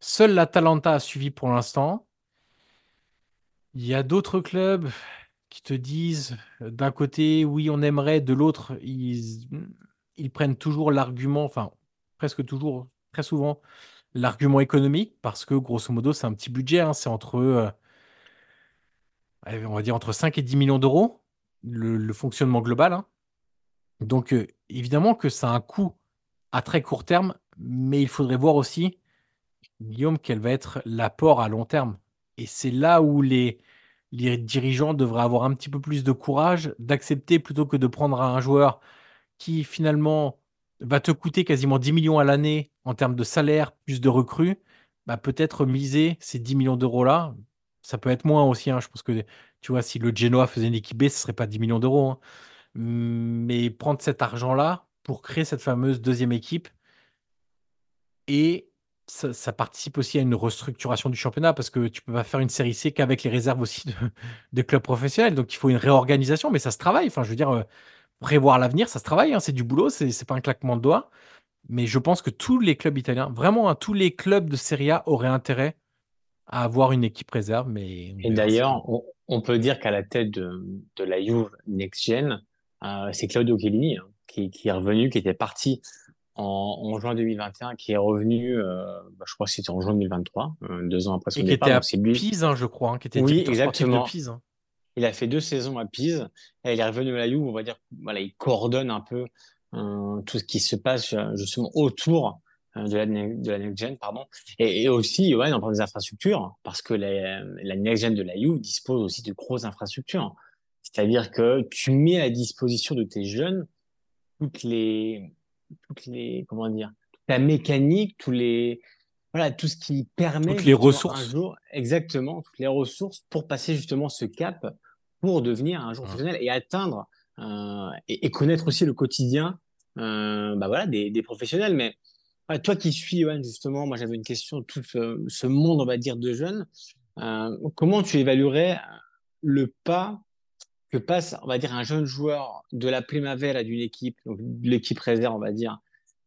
Seule l'Atalanta a suivi pour l'instant. Il y a d'autres clubs qui te disent, d'un côté, oui, on aimerait, de l'autre, ils, ils prennent toujours l'argument, enfin, presque toujours, très souvent, l'argument économique, parce que grosso modo, c'est un petit budget, hein, c'est entre, euh, on va dire, entre 5 et 10 millions d'euros, le, fonctionnement global. hein. Donc, euh, évidemment que ça a un coût à très court terme, mais il faudrait voir aussi, Guillaume, quel va être l'apport à long terme. Et c'est là où les, les dirigeants devraient avoir un petit peu plus de courage, d'accepter plutôt que de prendre un joueur qui finalement va te coûter quasiment 10 millions à l'année en termes de salaire, plus de recrues, bah peut-être miser ces 10 millions d'euros-là. Ça peut être moins aussi. hein. Je pense que, tu vois, si le Genoa faisait une équipe B, ce serait pas 10 millions d'euros. hein. Mais prendre cet argent-là pour créer cette fameuse deuxième équipe et ça, participe aussi à une restructuration du championnat parce que tu peux pas faire une série C qu'avec les réserves aussi de, clubs professionnels. Donc il faut une réorganisation, mais ça se travaille. Enfin, je veux dire, euh, prévoir l'avenir, ça se travaille, hein, c'est du boulot, c'est c'est pas un claquement de doigts. Mais je pense que tous les clubs italiens, vraiment, hein, tous les clubs de Serie A auraient intérêt à avoir une équipe réserve. Mais Et d'ailleurs, on, on peut dire qu'à la tête de, de la Juve Next Gen, euh, c'est Claudio Chiellini hein, qui, qui est revenu, qui était parti en, en juin 2021, qui est revenu, euh, bah, je crois que c'était en juin 2023, euh, deux ans après son Et qui départ. était à c'est lui. Pise, hein, je crois, hein, qui était Oui, sportif de exactement. Pise. hein. Il a fait deux saisons à Pise et il est revenu à la Juve. On va dire, voilà, il coordonne un peu tout ce qui se passe justement autour de la, de la next gen, pardon. Et, aussi, ouais, on parle des infrastructures, parce que la, la next gen de la Juve dispose aussi de grosses infrastructures. C'est-à-dire que tu mets à disposition de tes jeunes toutes les, toutes les, comment dire, la mécanique, tous les, voilà, tout ce qui permet toutes les ressources. un jour, exactement, toutes les ressources pour passer justement ce cap pour devenir un jour professionnel et atteindre euh, et, connaître aussi le quotidien, euh, bah voilà, des, des professionnels. Mais toi qui suis, justement, moi j'avais une question, tout ce, monde, on va dire, de jeunes, euh, comment tu évaluerais le pas que passe, on va dire, un jeune joueur de la Primavera d'une équipe, donc l'équipe réserve, on va dire,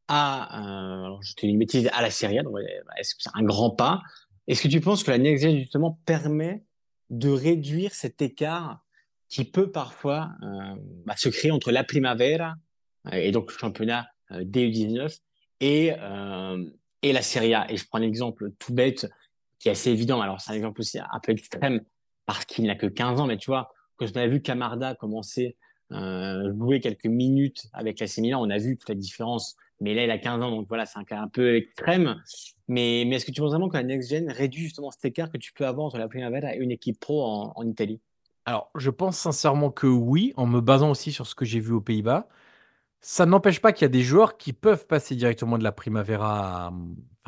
à, euh, je te une bêtise, à la Serie A, est-ce que c'est un grand pas? Est-ce que tu penses que la Next justement, permet de réduire cet écart qui peut parfois euh, bah, se créer entre la Primavera et donc le championnat euh, DU19 et, euh, et la Serie A Et je prends l'exemple tout bête qui est assez évident. Alors, c'est un exemple aussi un peu extrême parce qu'il n'a que 15 ans, mais tu vois, quand on a vu Camarda commencer euh, jouer quelques minutes avec la Milan, on a vu toute la différence. Mais là, il a 15 ans, donc voilà, c'est un cas un peu extrême. Mais, mais est-ce que tu penses vraiment que la Next Gen réduit justement cet écart que tu peux avoir entre la Primavera et une équipe pro en Italie? Alors, je pense sincèrement que oui, en me basant aussi sur ce que j'ai vu aux Pays-Bas. Ça n'empêche pas qu'il y a des joueurs qui peuvent passer directement de la Primavera,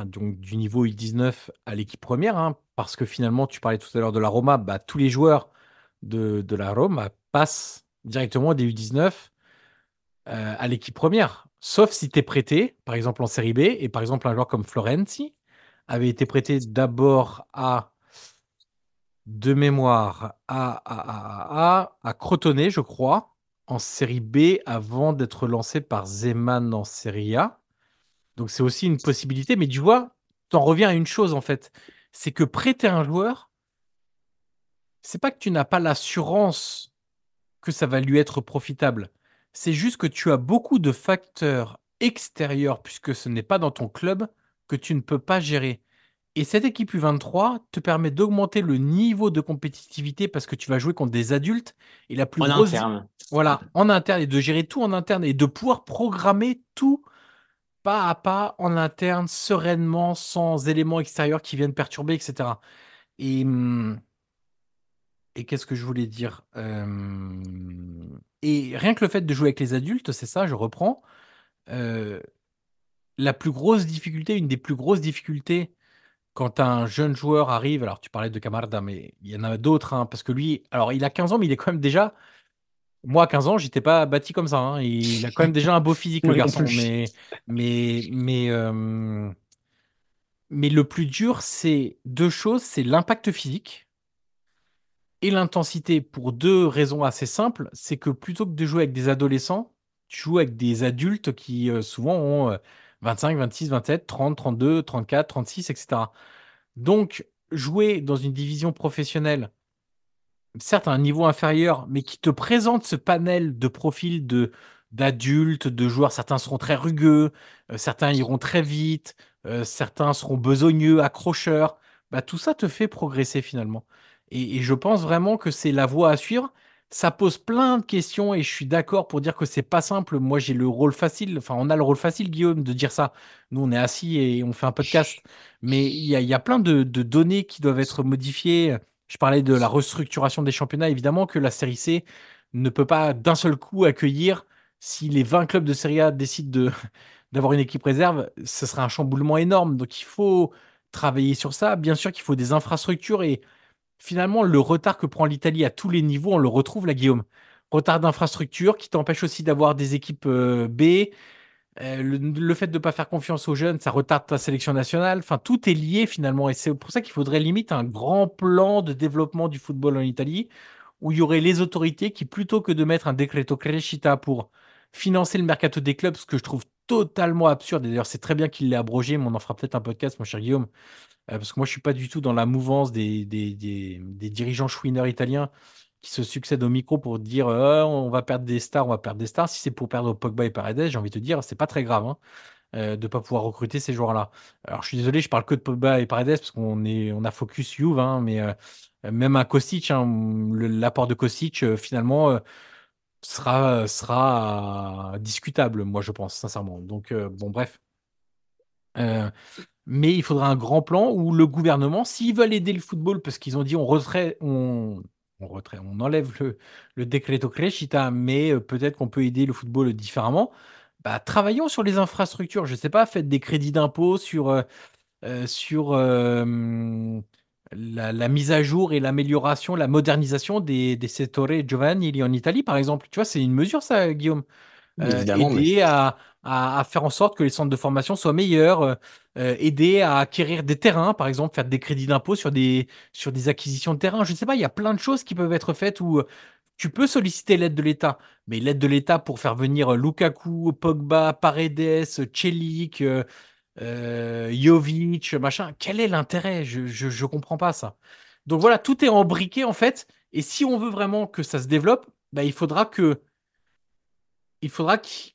donc du niveau U19 à l'équipe première, hein, parce que finalement, tu parlais tout à l'heure de la Roma, bah, tous les joueurs de, la Roma passent directement des U19 euh, à l'équipe première, sauf si tu es prêté, par exemple en série B, et par exemple un joueur comme Florenzi avait été prêté d'abord à de mémoire à, à, à, à Crotone, je crois, en série B avant d'être lancé par Zeman en série A. Donc c'est aussi une possibilité, mais tu vois, t'en reviens à une chose en fait, c'est que prêter un joueur, c'est pas que tu n'as pas l'assurance que ça va lui être profitable. C'est juste que tu as beaucoup de facteurs extérieurs, puisque ce n'est pas dans ton club, que tu ne peux pas gérer. Et cette équipe U23 te permet d'augmenter le niveau de compétitivité parce que tu vas jouer contre des adultes et la plus en grosse interne. voilà, en interne et de gérer tout en interne et de pouvoir programmer tout pas à pas en interne sereinement sans éléments extérieurs qui viennent perturber etc. Et hum, et qu'est-ce que je voulais dire Et rien que le fait de jouer avec les adultes, c'est ça, je reprends. Euh, la plus grosse difficulté, une des plus grosses difficultés quand un jeune joueur arrive, alors tu parlais de Camarda, mais il y en a d'autres, hein, parce que lui, alors il a 15 ans, mais il est quand même déjà. Moi, à 15 ans, j'étais pas bâti comme ça. Hein, il a quand même déjà un beau physique, le garçon. Mais, mais, mais, euh, mais le plus dur, c'est deux choses c'est l'impact physique et l'intensité pour deux raisons assez simples. C'est que plutôt que de jouer avec des adolescents, tu joues avec des adultes qui euh, souvent ont. Euh, 25, 26, 27, 30, 32, 34, 36, etc. Donc, jouer dans une division professionnelle, certes à un niveau inférieur, mais qui te présente ce panel de profils de d'adultes, de joueurs, certains seront très rugueux, euh, certains iront très vite, euh, certains seront besogneux, accrocheurs, bah, tout ça te fait progresser finalement. et je pense vraiment que c'est la voie à suivre ça pose plein de questions et je suis d'accord pour dire que c'est pas simple. Moi, j'ai le rôle facile, enfin, on a le rôle facile, Guillaume, de dire ça. Nous, on est assis et on fait un podcast, mais il y a, y a, plein de, de, données qui doivent être modifiées. Je parlais de la restructuration des championnats. Évidemment que la série C ne peut pas d'un seul coup accueillir, si les 20 clubs de Série A décident de, d'avoir une équipe réserve, ce serait un chamboulement énorme. Donc, il faut travailler sur ça. Bien sûr qu'il faut des infrastructures et finalement, le retard que prend l'Italie à tous les niveaux, on le retrouve là, Guillaume. Retard d'infrastructure qui t'empêche aussi d'avoir des équipes euh, B. Euh, le, fait de ne pas faire confiance aux jeunes, ça retarde ta sélection nationale. Enfin, tout est lié finalement. Et c'est pour ça qu'il faudrait limite un grand plan de développement du football en Italie où il y aurait les autorités qui, plutôt que de mettre un decreto crescita pour financer le mercato des clubs, ce que je trouve totalement absurde, d'ailleurs c'est très bien qu'il l'ait abrogé, mais on en fera peut-être un podcast, mon cher Guillaume, euh, parce que moi, je suis pas du tout dans la mouvance des, des, des, dirigeants chouineurs italiens qui se succèdent au micro pour dire «Euh, on va perdre des stars, on va perdre des stars. Si c'est pour perdre Pogba et Paredes, j'ai envie de te dire, c'est pas très grave hein, euh, de pas pouvoir recruter ces joueurs-là. Alors, je suis désolé, je parle que de Pogba et Paredes parce qu'on est, on a focus Juve, hein, mais même un Kostic, hein, l'apport de Kostic, finalement, sera, sera discutable, moi, je pense, sincèrement. Donc, bon, bref. Euh, mais il faudra un grand plan où le gouvernement, s'ils veulent aider le football, parce qu'ils ont dit on retrait, on, retrait, on enlève le, le decreto crescita, mais euh, peut-être qu'on peut aider le football différemment. Bah, travaillons sur les infrastructures. Je sais pas, faites des crédits d'impôt sur, euh, euh, euh, la, la mise à jour et l'amélioration, la modernisation des, des settore giovanili en Italie, par exemple. Tu vois, c'est une mesure, ça, Guillaume. Euh, mais aider à, à, à faire en sorte que les centres de formation soient meilleurs, euh, euh, aider à acquérir des terrains, par exemple, faire des crédits d'impôt sur des, sur des acquisitions de terrains. Je ne sais pas, il y a plein de choses qui peuvent être faites où tu peux solliciter l'aide de l'État, mais l'aide de l'État pour faire venir Lukaku, Pogba, Paredes, Celik, euh, Jovic, machin, quel est l'intérêt? Je, je, je comprends pas ça. Donc voilà, tout est embriqué en fait, et si on veut vraiment que ça se développe, bah, il faudra que il faudra qu'il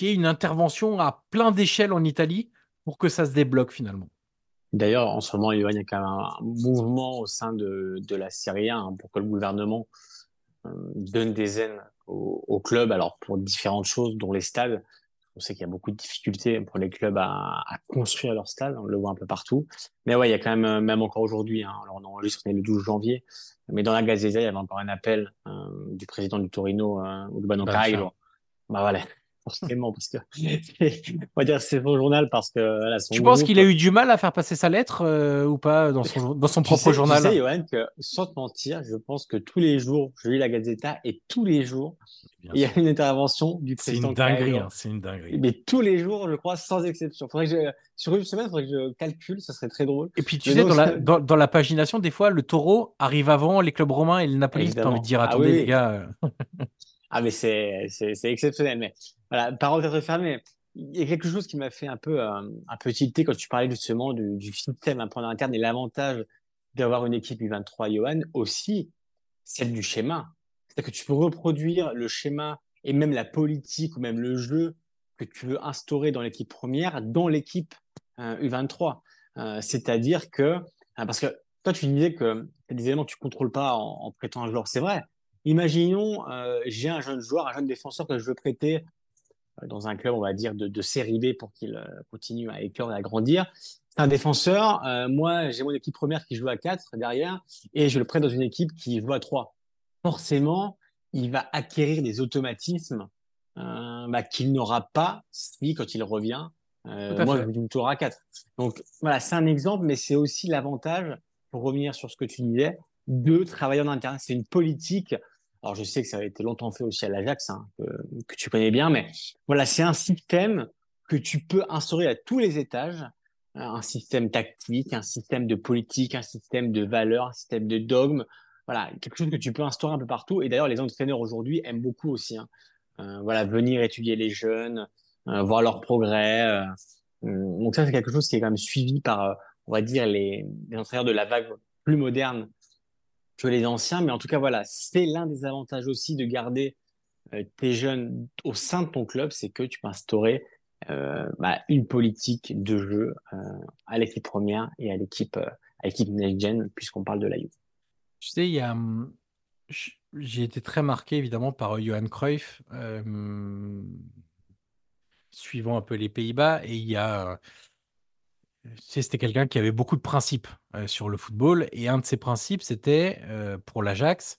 y ait une intervention à plein d'échelles en Italie pour que ça se débloque finalement. D'ailleurs, en ce moment, il y a quand même un mouvement au sein de, de la Serie A hein, pour que le gouvernement euh, donne des aides au club, alors pour différentes choses, dont les stades. On sait qu'il y a beaucoup de difficultés pour les clubs à, à construire leurs stades, on le voit un peu partout. Mais ouais, il y a quand même, euh, même encore aujourd'hui, hein, alors on enregistre on est le 12 janvier, mais dans la Gazzetta, il y avait encore un appel euh, du président du Torino, euh, Urbano Bah, Cairo. Bah voilà, forcément, parce que on va dire que c'est son journal parce que son Tu penses qu'il a eu du mal à faire passer sa lettre euh, ou pas dans son, dans son propre sais, journal? Tu sais, Johan, que sans te mentir, je pense que tous les jours, je lis la Gazzetta et tous les jours, Bien il y a une intervention du C'est président une dinguerie, Cairo. hein, c'est une dinguerie. Mais tous les jours, je crois, sans exception. Faudrait que je, sur une semaine, il faudrait que je calcule, ça serait très drôle. Et puis tu Mais sais, donc, dans la, dans, dans la pagination, des fois, le taureau arrive avant les clubs romains et le Napoli. T'as envie de dire, Ah attendez oui, les gars. Ah, mais c'est, exceptionnel. Mais voilà, parenthèse fermée. Il y a quelque chose qui m'a fait un peu, euh, un peu tilter quand tu parlais justement du, du système peu en interne et l'avantage d'avoir une équipe U23 Johan aussi, celle du schéma. C'est-à-dire que tu peux reproduire le schéma et même la politique ou même le jeu que tu veux instaurer dans l'équipe première, dans l'équipe euh, U23. Euh, c'est-à-dire que, euh, parce que toi, tu disais que des éléments tu contrôles pas en prêtant un joueur. C'est vrai. Imaginons, euh, j'ai un jeune joueur, un jeune défenseur que je veux prêter euh, dans un club, on va dire, de, de série B pour qu'il euh, continue à éclore et à grandir. C'est un défenseur. euh, moi, j'ai mon équipe première qui joue à 4 derrière et je le prête dans une équipe qui joue à 3. Forcément, il va acquérir des automatismes euh, bah, qu'il n'aura pas si, quand il revient, euh, moi, je joue toujours à 4. Donc, voilà, c'est un exemple, mais c'est aussi l'avantage, pour revenir sur ce que tu disais, de travailler en interne. C'est une politique. Alors, je sais que ça a été longtemps fait aussi à l'Ajax, hein, que, tu connais bien, mais voilà, c'est un système que tu peux instaurer à tous les étages, un système tactique, un système de politique, un système de valeurs, un système de dogme. Voilà, quelque chose que tu peux instaurer un peu partout. Et d'ailleurs, les entraîneurs aujourd'hui aiment beaucoup aussi. Hein. Euh, voilà, venir étudier les jeunes, euh, voir leur progrès. euh. donc ça, c'est quelque chose qui est quand même suivi par, on va dire, les entraîneurs de la vague plus moderne les anciens. Mais en tout cas, voilà, c'est l'un des avantages aussi de garder euh, tes jeunes au sein de ton club, c'est que tu peux instaurer euh, bah, une politique de jeu euh, à l'équipe première et à l'équipe à l'équipe next-gen, puisqu'on parle de la Juve. Tu sais, il y a, hum, j'ai été très marqué évidemment par Johan Cruyff, suivant un peu les Pays-Bas, et il y a, c'était quelqu'un qui avait beaucoup de principes euh, sur le football, et un de ses principes, c'était euh, pour l'Ajax,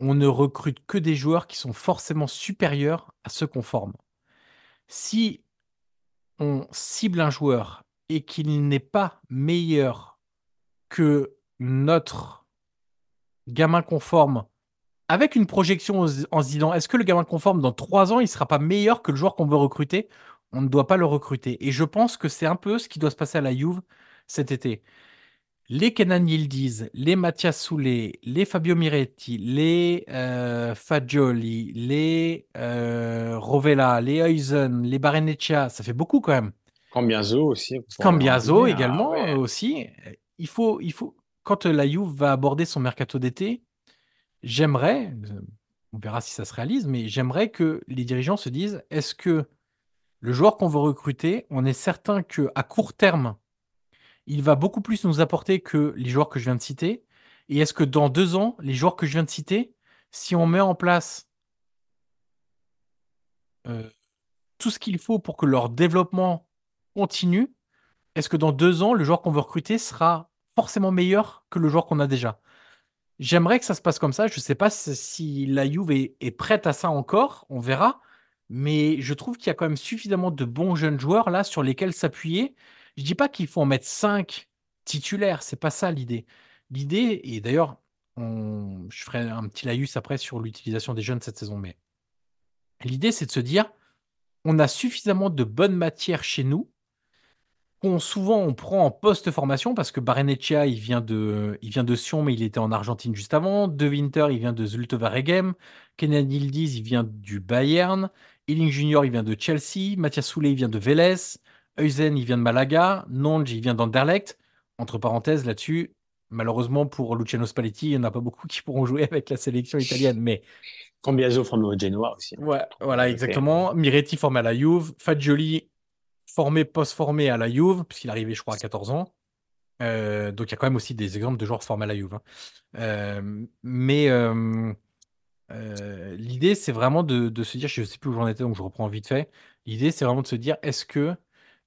on ne recrute que des joueurs qui sont forcément supérieurs à ceux qu'on forme. Si on cible un joueur et qu'il n'est pas meilleur que notre gamin qu'on forme avec une projection en se disant est-ce que le gamin qu'on forme dans trois ans il sera pas meilleur que le joueur qu'on veut recruter On ne doit pas le recruter. Et je pense que c'est un peu ce qui doit se passer à la Juve cet été. Les Kenan Yildiz, les Mathias Soulé, les Fabio Miretti, les euh, Fagioli, les euh, Rovella, les Huizen, les Barrenetxea, ça fait beaucoup quand même. Cambiaso aussi. rajouter, également ah ouais. aussi. Il faut, il faut, quand la Juve va aborder son mercato d'été, j'aimerais, on verra si ça se réalise, mais j'aimerais que les dirigeants se disent, est-ce que le joueur qu'on veut recruter, on est certain que à court terme, il va beaucoup plus nous apporter que les joueurs que je viens de citer, et est-ce que dans deux ans, les joueurs que je viens de citer, si on met en place euh, tout ce qu'il faut pour que leur développement continue, est-ce que dans deux ans, le joueur qu'on veut recruter sera forcément meilleur que le joueur qu'on a déjà? J'aimerais que ça se passe comme ça. Je ne sais pas si, la Juve est, prête à ça encore. On verra. Mais je trouve qu'il y a quand même suffisamment de bons jeunes joueurs là sur lesquels s'appuyer. Je ne dis pas qu'il faut en mettre cinq titulaires. C'est pas ça l'idée. L'idée, et d'ailleurs, je ferai un petit laïus après sur l'utilisation des jeunes cette saison, mais l'idée, c'est de se dire, on a suffisamment de bonnes matières chez nous qu'on souvent on prend en post-formation parce que Barenetcha, il vient de, il vient de Sion, mais il était en Argentine juste avant. De Winter, il vient de Zulte Waregem. Kenan Yildiz, il vient du Bayern. Ealing Junior, il vient de Chelsea. Mathias Soulet, il vient de Vélez. Eusen, il vient de Malaga. Nonge, il vient d'Anderlecht. Entre parenthèses, là-dessus, malheureusement pour Luciano Spalletti, il n'y en a pas beaucoup qui pourront jouer avec la sélection italienne. Mais Cambiaso formé au Genoa aussi. Ouais, voilà, exactement. Miretti formé à la Juve. Fagioli formé, post-formé à la Juve, puisqu'il est arrivé, je crois, à 14 ans. Euh, donc il y a quand même aussi des exemples de joueurs formés à la Juve. Hein. Euh, mais euh, l'idée, c'est vraiment de, se dire, je ne sais plus où j'en étais, donc je reprends vite fait. L'idée, c'est vraiment de se dire, est-ce que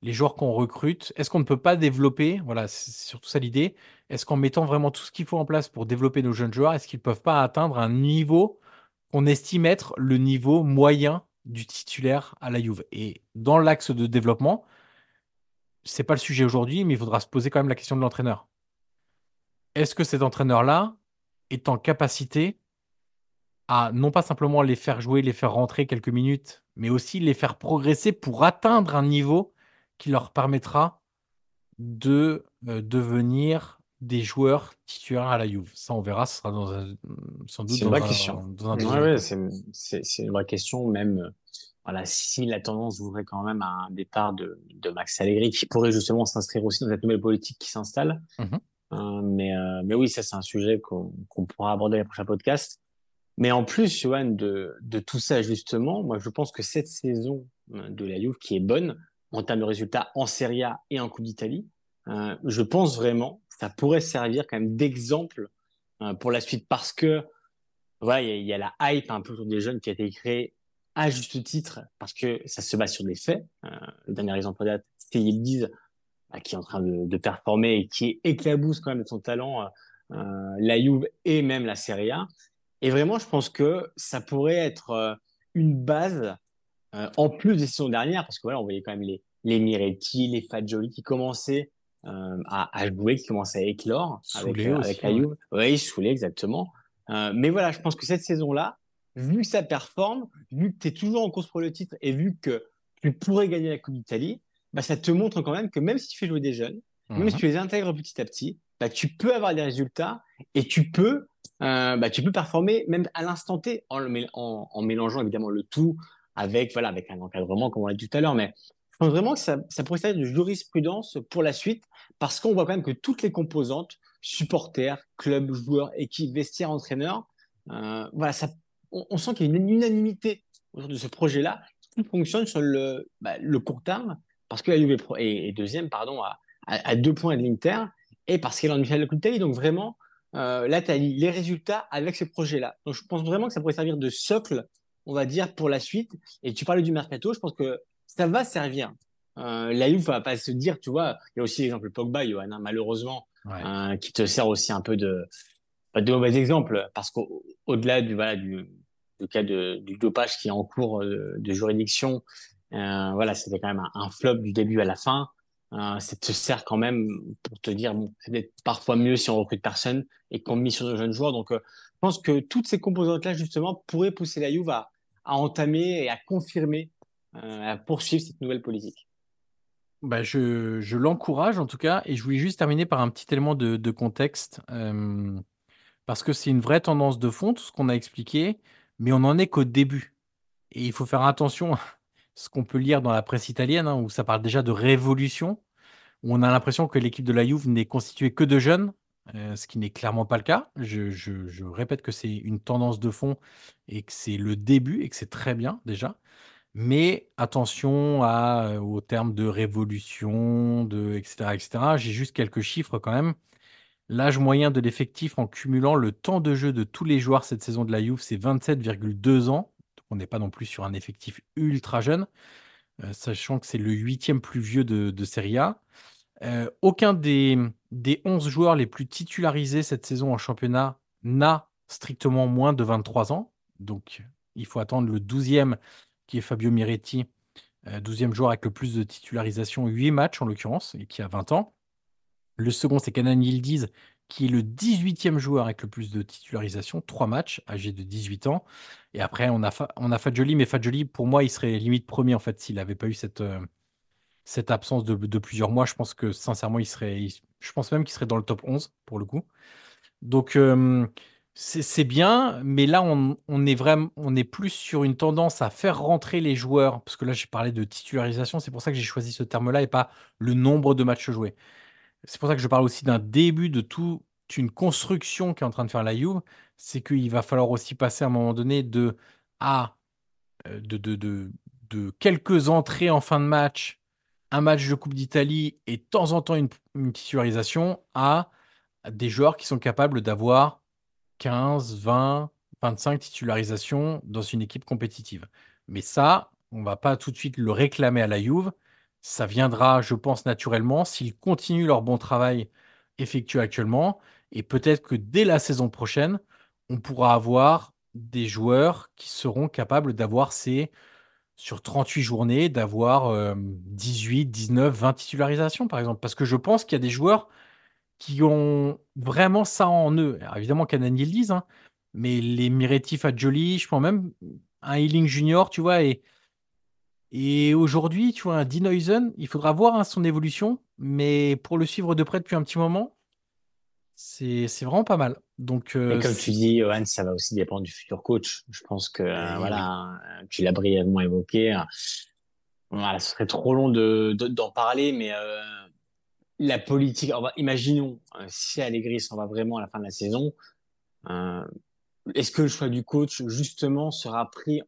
les joueurs qu'on recrute, est-ce qu'on ne peut pas développer, voilà, c'est surtout ça l'idée, est-ce qu'en mettant vraiment tout ce qu'il faut en place pour développer nos jeunes joueurs, est-ce qu'ils ne peuvent pas atteindre un niveau qu'on estime être le niveau moyen du titulaire à la Juve? Et dans l'axe de développement, c'est pas le sujet aujourd'hui, mais il faudra se poser quand même la question de l'entraîneur. Est-ce que cet entraîneur-là est en capacité à non pas simplement les faire jouer, les faire rentrer quelques minutes, mais aussi les faire progresser pour atteindre un niveau qui leur permettra de euh, devenir des joueurs titulaires à la Juve. Ça, on verra, ce sera dans un, sans doute C'est une vraie question. c'est une vraie question, même voilà, si la tendance voudrait quand même un départ de, de Max Allegri, qui pourrait justement s'inscrire aussi dans cette nouvelle politique qui s'installe. Mhm. Euh, mais, euh, mais oui, ça, c'est un sujet qu'on pourra aborder dans les prochains podcasts. Mais en plus, Johan, de, tout ça, justement, moi, je pense que cette saison euh, de la Juve, qui est bonne en termes de résultats en Serie A et en Coupe d'Italie, euh, je pense vraiment ça pourrait servir quand même d'exemple euh, pour la suite parce que voilà, il y, a la hype un peu autour des jeunes qui a été créée à juste titre parce que ça se base sur des faits. Euh, le dernier exemple date, c'est Yildiz bah, qui est en train de, de, performer et qui éclabousse quand même de son talent euh, la Juve et même la Serie A. Et vraiment, je pense que ça pourrait être une base en plus des saisons dernières parce que voilà, on voyait quand même les, les Miretti, les Fagioli qui commençaient euh, à, à, jouer, qui commence à éclore avec, euh, avec la Juve. Oui, Soulé, exactement. Euh, mais voilà, je pense que cette saison-là, vu que ça performe, vu que tu es toujours en course pour le titre et vu que tu pourrais gagner la Coupe d'Italie, bah, ça te montre quand même que même si tu fais jouer des jeunes, même si mhm. tu les intègres petit à petit, bah, tu peux avoir des résultats et tu peux, euh, bah, tu peux performer même à l'instant T en, mélangeant évidemment le tout avec, voilà, avec un encadrement, comme on l'a dit tout à l'heure. Mais je pense vraiment que ça, pourrait servir de jurisprudence pour la suite parce qu'on voit quand même que toutes les composantes, supporters, club, joueurs, équipe, vestiaire, entraîneur, euh, voilà, ça, on, sent qu'il y a une unanimité autour de ce projet-là qui fonctionne sur le, bah, le court terme parce que la Juve est, deuxième pardon, à, deux points de l'Inter et parce qu'elle en de Coupe Donc vraiment, euh, là, tu as les résultats avec ce projet-là. Donc je pense vraiment que ça pourrait servir de socle, on va dire, pour la suite. Et tu parlais du mercato, je pense que ça va servir. Euh, la Juve va pas se dire, tu vois, il y a aussi l'exemple Pogba, Johan, hein, malheureusement, hein, qui te sert aussi un peu de, de mauvais exemple, parce qu'au-delà du, voilà, du, du cas de, du dopage qui est en cours euh, de, juridiction, euh, voilà, c'était quand même un, flop du début à la fin. Euh, ça te sert quand même pour te dire, bon, c'est peut-être parfois mieux si on recrute personne et qu'on mise sur de jeunes joueurs. Donc, euh, je pense que toutes ces composantes-là, justement, pourraient pousser la Juve à, entamer et à confirmer euh, à poursuivre cette nouvelle politique. Bah, je, je l'encourage en tout cas, et je voulais juste terminer par un petit élément de, de contexte, parce que c'est une vraie tendance de fond, tout ce qu'on a expliqué, mais on n'en est qu'au début. Et il faut faire attention ce qu'on peut lire dans la presse italienne, hein, où ça parle déjà de révolution, où on a l'impression que l'équipe de la Juve n'est constituée que de jeunes, euh, ce qui n'est clairement pas le cas. Je, répète que c'est une tendance de fond et que c'est le début et que c'est très bien déjà. Mais attention à, au terme de révolution, de, etc., etc. J'ai juste quelques chiffres quand même. L'âge moyen de l'effectif en cumulant le temps de jeu de tous les joueurs cette saison de la Juve, c'est 27,2 ans. On n'est pas non plus sur un effectif ultra jeune, sachant que c'est le huitième plus vieux de, Serie A. Euh, aucun des, des 11 joueurs les plus titularisés cette saison en championnat n'a strictement moins de 23 ans. Donc, il faut attendre le 12e, qui est Fabio Miretti, 12e joueur avec le plus de titularisation, 8 matchs en l'occurrence, et qui a 20 ans. Le second, c'est Canan Yildiz, qui est le 18e joueur avec le plus de titularisation, 3 matchs, âgé de 18 ans. Et après, on a, on a Fadjoli, mais Fadjoli, pour moi, il serait limite premier, en fait, s'il n'avait pas eu cette, euh, cette absence de, plusieurs mois. Je pense que, sincèrement, il serait, je pense même qu'il serait dans le top 11, pour le coup. Donc, c'est bien, mais là, on, on, est vraiment, on est plus sur une tendance à faire rentrer les joueurs, parce que là, j'ai parlé de titularisation, c'est pour ça que j'ai choisi ce terme-là et pas le nombre de matchs joués. C'est pour ça que je parle aussi d'un début de toute une construction qui est en train de faire la Juve. C'est qu'il va falloir aussi passer à un moment donné de à euh, de, quelques entrées en fin de match, un match de Coupe d'Italie et de temps en temps une, titularisation à des joueurs qui sont capables d'avoir 15, 20, 25 titularisations dans une équipe compétitive. Mais ça, on va pas tout de suite le réclamer à la Juve ça viendra, je pense, naturellement s'ils continuent leur bon travail effectué actuellement. Et peut-être que dès la saison prochaine, on pourra avoir des joueurs qui seront capables d'avoir ces, sur 38 journées, d'avoir 18, 19, 20 titularisations, par exemple. Parce que je pense qu'il y a des joueurs qui ont vraiment ça en eux. Alors, évidemment, Canan le hein, mais les Miretti Fadjoli, je pense même un Healing Junior, tu vois, et et aujourd'hui, tu vois, un Dinoisen, il faudra voir hein, son évolution, mais pour le suivre de près depuis un petit moment, c'est vraiment pas mal. Donc, euh, comme tu dis, Johan, ça va aussi dépendre du futur coach. Je pense que, euh, voilà, tu l'as brièvement évoqué. Voilà, ce serait trop long d'en de, d'en parler, mais euh, la politique, imaginons si Allegri s'en va vraiment à la fin de la saison, est-ce que le choix du coach, justement, sera pris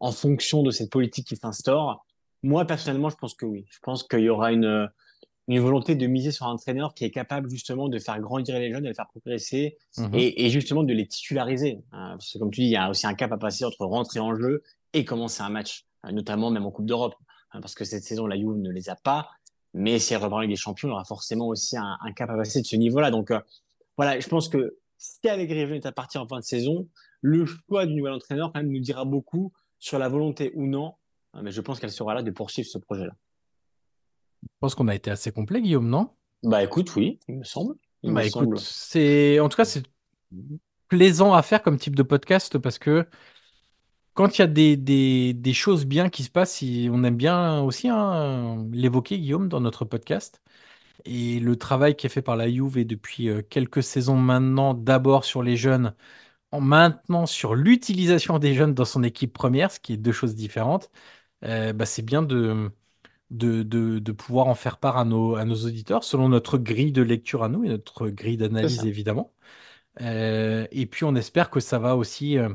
en fonction de cette politique qui s'instaure Moi, personnellement, je pense que oui. Je pense qu'il y aura une, une volonté de miser sur un entraîneur qui est capable justement de faire grandir les jeunes, de les faire progresser mhm. et, justement de les titulariser. Euh, parce que comme tu dis, il y a aussi un cap à passer entre rentrer en jeu et commencer un match, euh, notamment même en Coupe d'Europe. Hein, parce que cette saison, la Juve ne les a pas. Mais si elle reprend avec des champions, il y aura forcément aussi un, cap à passer de ce niveau-là. Donc euh, voilà, je pense que si Riven est à partir en fin de saison, le choix du nouvel entraîneur quand même nous dira beaucoup sur la volonté ou non, hein, mais je pense qu'elle sera là de poursuivre ce projet-là. Je pense qu'on a été assez complet, Guillaume, non? Bah écoute, oui, il me semble. bah écoute, c'est en tout cas c'est plaisant à faire comme type de podcast parce que quand il y a des, des, des, choses bien qui se passent, on aime bien aussi hein, l'évoquer, Guillaume, dans notre podcast. Et le travail qui est fait par la Juve et depuis euh, quelques saisons maintenant, d'abord sur les jeunes, maintenant sur l'utilisation des jeunes dans son équipe première, ce qui est deux choses différentes, euh, bah, c'est bien de, de, pouvoir en faire part à nos, à nos auditeurs selon notre grille de lecture à nous et notre grille d'analyse évidemment. Euh, et puis on espère que ça va aussi euh,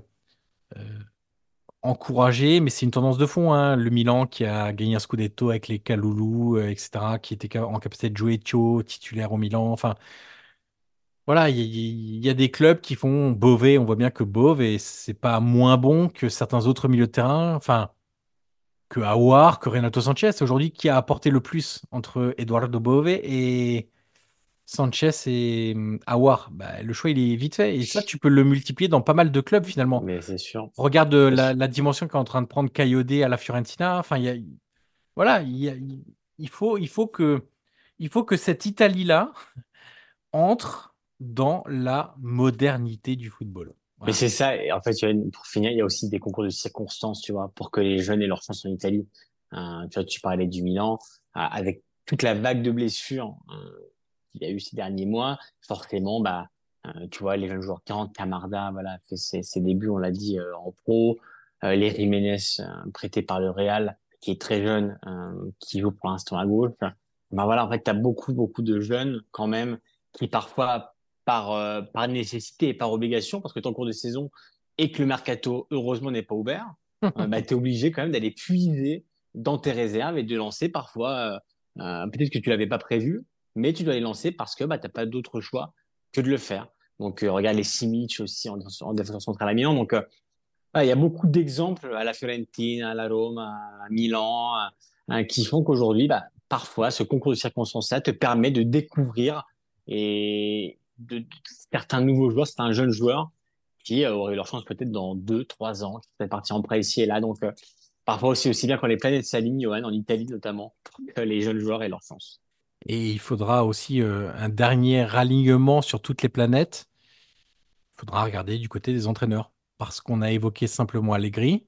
encourager, mais c'est une tendance de fond, hein, le Milan qui a gagné un scudetto avec les Kaloulou, etc., qui était en capacité de jouer Thio, titulaire au Milan, enfin voilà, il y, a des clubs qui font Beauvais. On voit bien que Beauvais, c'est pas moins bon que certains autres milieux de terrain. Enfin, que Aouar, que Renato Sanchez. Aujourd'hui, qui a apporté le plus entre Eduardo Beauvais et Sanchez et hum, Aouar? Bah, Le choix, il est vite fait. Et ça, tu peux le multiplier dans pas mal de clubs finalement. Mais c'est sûr. Regarde la, dimension qu'est en train de prendre Coyote à la Fiorentina. Enfin, il y a, voilà, il, faut, il, faut que, il faut que cette Italie-là entre dans la modernité du football. Mais c'est ça, et en fait, pour finir, il y a aussi des concours de circonstances, tu vois, pour que les jeunes aient leur chance en Italie. Euh, tu vois, tu parlais du Milan, euh, avec toute la vague de blessures euh, qu'il y a eu ces derniers mois, forcément, bah, tu vois, les jeunes joueurs 40, Camarda, voilà, fait ses, ses débuts, on l'a dit, en pro, les Jiménez, prêtés par le Real, qui est très jeune, qui joue pour l'instant à gauche. Bah voilà, en fait, tu as beaucoup, beaucoup de jeunes quand même qui parfois par, euh, par nécessité et par obligation, parce que tu es en cours de saison et que le mercato, heureusement, n'est pas ouvert, euh, bah, tu es obligé quand même d'aller puiser dans tes réserves et de lancer parfois, euh, peut-être que tu l'avais pas prévu, mais tu dois les lancer parce que bah, tu n'as pas d'autre choix que de le faire. Donc, regarde les Simic aussi en, en défense centrale à Milan. Donc, il y a beaucoup d'exemples à la Fiorentina, à la Rome, à Milan, qui font qu'aujourd'hui, bah, parfois, ce concours de circonstances-là te permet de découvrir et certains nouveaux joueurs, certains jeunes joueurs qui euh, auraient leur chance peut-être dans deux, trois ans, qui seraient partis en prêt ici et là. Donc, euh, parfois aussi, aussi bien quand les planètes s'alignent, Johan, en Italie notamment, pour que les jeunes joueurs aient leur chance. Et il faudra aussi euh, un dernier alignement sur toutes les planètes. Il faudra regarder du côté des entraîneurs. Parce qu'on a évoqué simplement Allegri.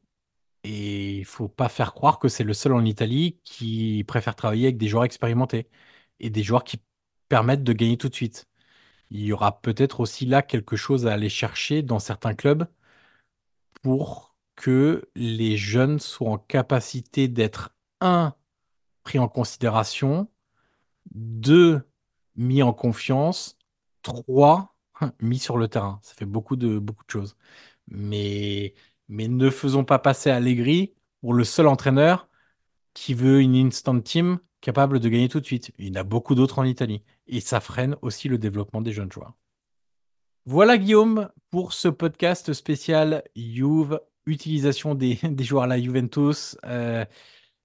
Et il faut pas faire croire que c'est le seul en Italie qui préfère travailler avec des joueurs expérimentés et des joueurs qui permettent de gagner tout de suite. Il y aura peut-être aussi là quelque chose à aller chercher dans certains clubs pour que les jeunes soient en capacité d'être, un, pris en considération, deux, mis en confiance, trois, mis sur le terrain. Ça fait beaucoup de, choses. Mais, mais ne faisons pas passer Allegri pour le seul entraîneur qui veut une instant team capable de gagner tout de suite. Il y en a beaucoup d'autres en Italie. Et ça freine aussi le développement des jeunes joueurs. Voilà Guillaume pour ce podcast spécial Juve, utilisation des, des joueurs à la Juventus, euh,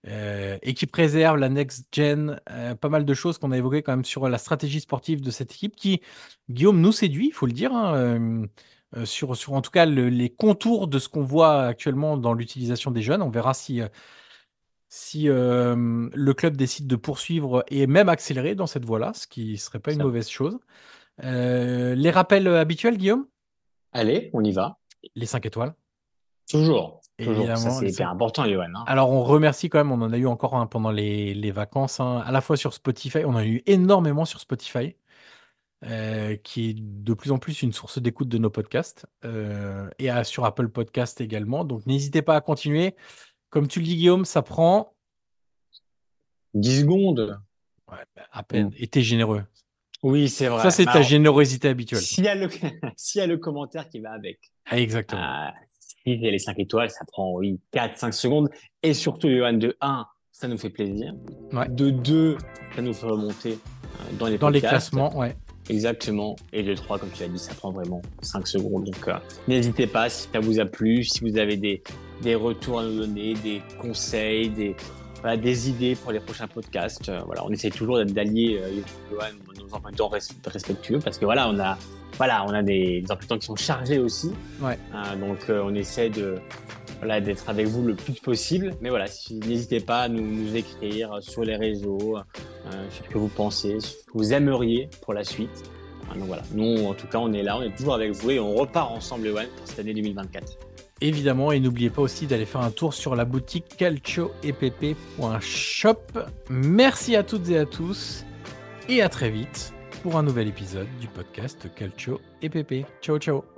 euh, équipe réserve, la next gen, euh, pas mal de choses qu'on a évoquées quand même sur la stratégie sportive de cette équipe qui, Guillaume, nous séduit, il faut le dire, hein, euh, euh, sur, sur en tout cas le- les contours de ce qu'on voit actuellement dans l'utilisation des jeunes. On verra si, si euh, le club décide de poursuivre et même accélérer dans cette voie-là, ce qui serait pas une Ça. mauvaise chose. Euh, les rappels habituels, Guillaume? Allez, on y va. Les 5 étoiles. Toujours. Toujours. Évidemment, Ça, c'est hyper important, Johan. hein. Alors, on remercie quand même, on en a eu encore un pendant les, les vacances, hein, à la fois sur Spotify, on en a eu énormément sur Spotify, euh, qui est de plus en plus une source d'écoute de nos podcasts, euh, et à- sur Apple Podcast également. Donc, n'hésitez pas à continuer. Comme tu le dis, Guillaume, ça prend 10 secondes. ouais, bah, à peine. Et t'es généreux. Oui, c'est vrai. Ça, c'est Mais ta générosité habituelle. S'il y, a le... s'il y a le commentaire qui va avec, Ah, exactement. euh, si il y a les 5 étoiles, ça prend oui, 4-5 secondes. Et surtout, Johan, de 1, ça nous fait plaisir. Ouais. De 2, ça nous fait remonter euh, dans les Dans les classements, ouais. Exactement. Et de 3, comme tu l'as dit, ça prend vraiment 5 secondes. Donc, euh, n'hésitez pas si ça vous a plu, si vous avez des, des retours à nous donner, des conseils, des, voilà, des idées pour les prochains podcasts. Euh, voilà, on essaie toujours d'allier euh, Johan, nos emplois de temps respectueux parce que voilà, on a, voilà, on a des, emplois de temps qui sont chargés aussi. Ouais. Euh, donc, on essaie de, voilà, d'être avec vous le plus possible. Mais voilà, si- n'hésitez pas à nous, écrire sur les réseaux, euh, sur ce que vous pensez, ce que vous aimeriez pour la suite. Euh, donc voilà, nous en tout cas on est là, on est toujours avec vous et on repart ensemble Ewan pour cette année 2024. Évidemment, et n'oubliez pas aussi d'aller faire un tour sur la boutique calcioepp.shop. Merci à toutes et à tous, et à très vite pour un nouvel épisode du podcast Calcio et. Ciao, ciao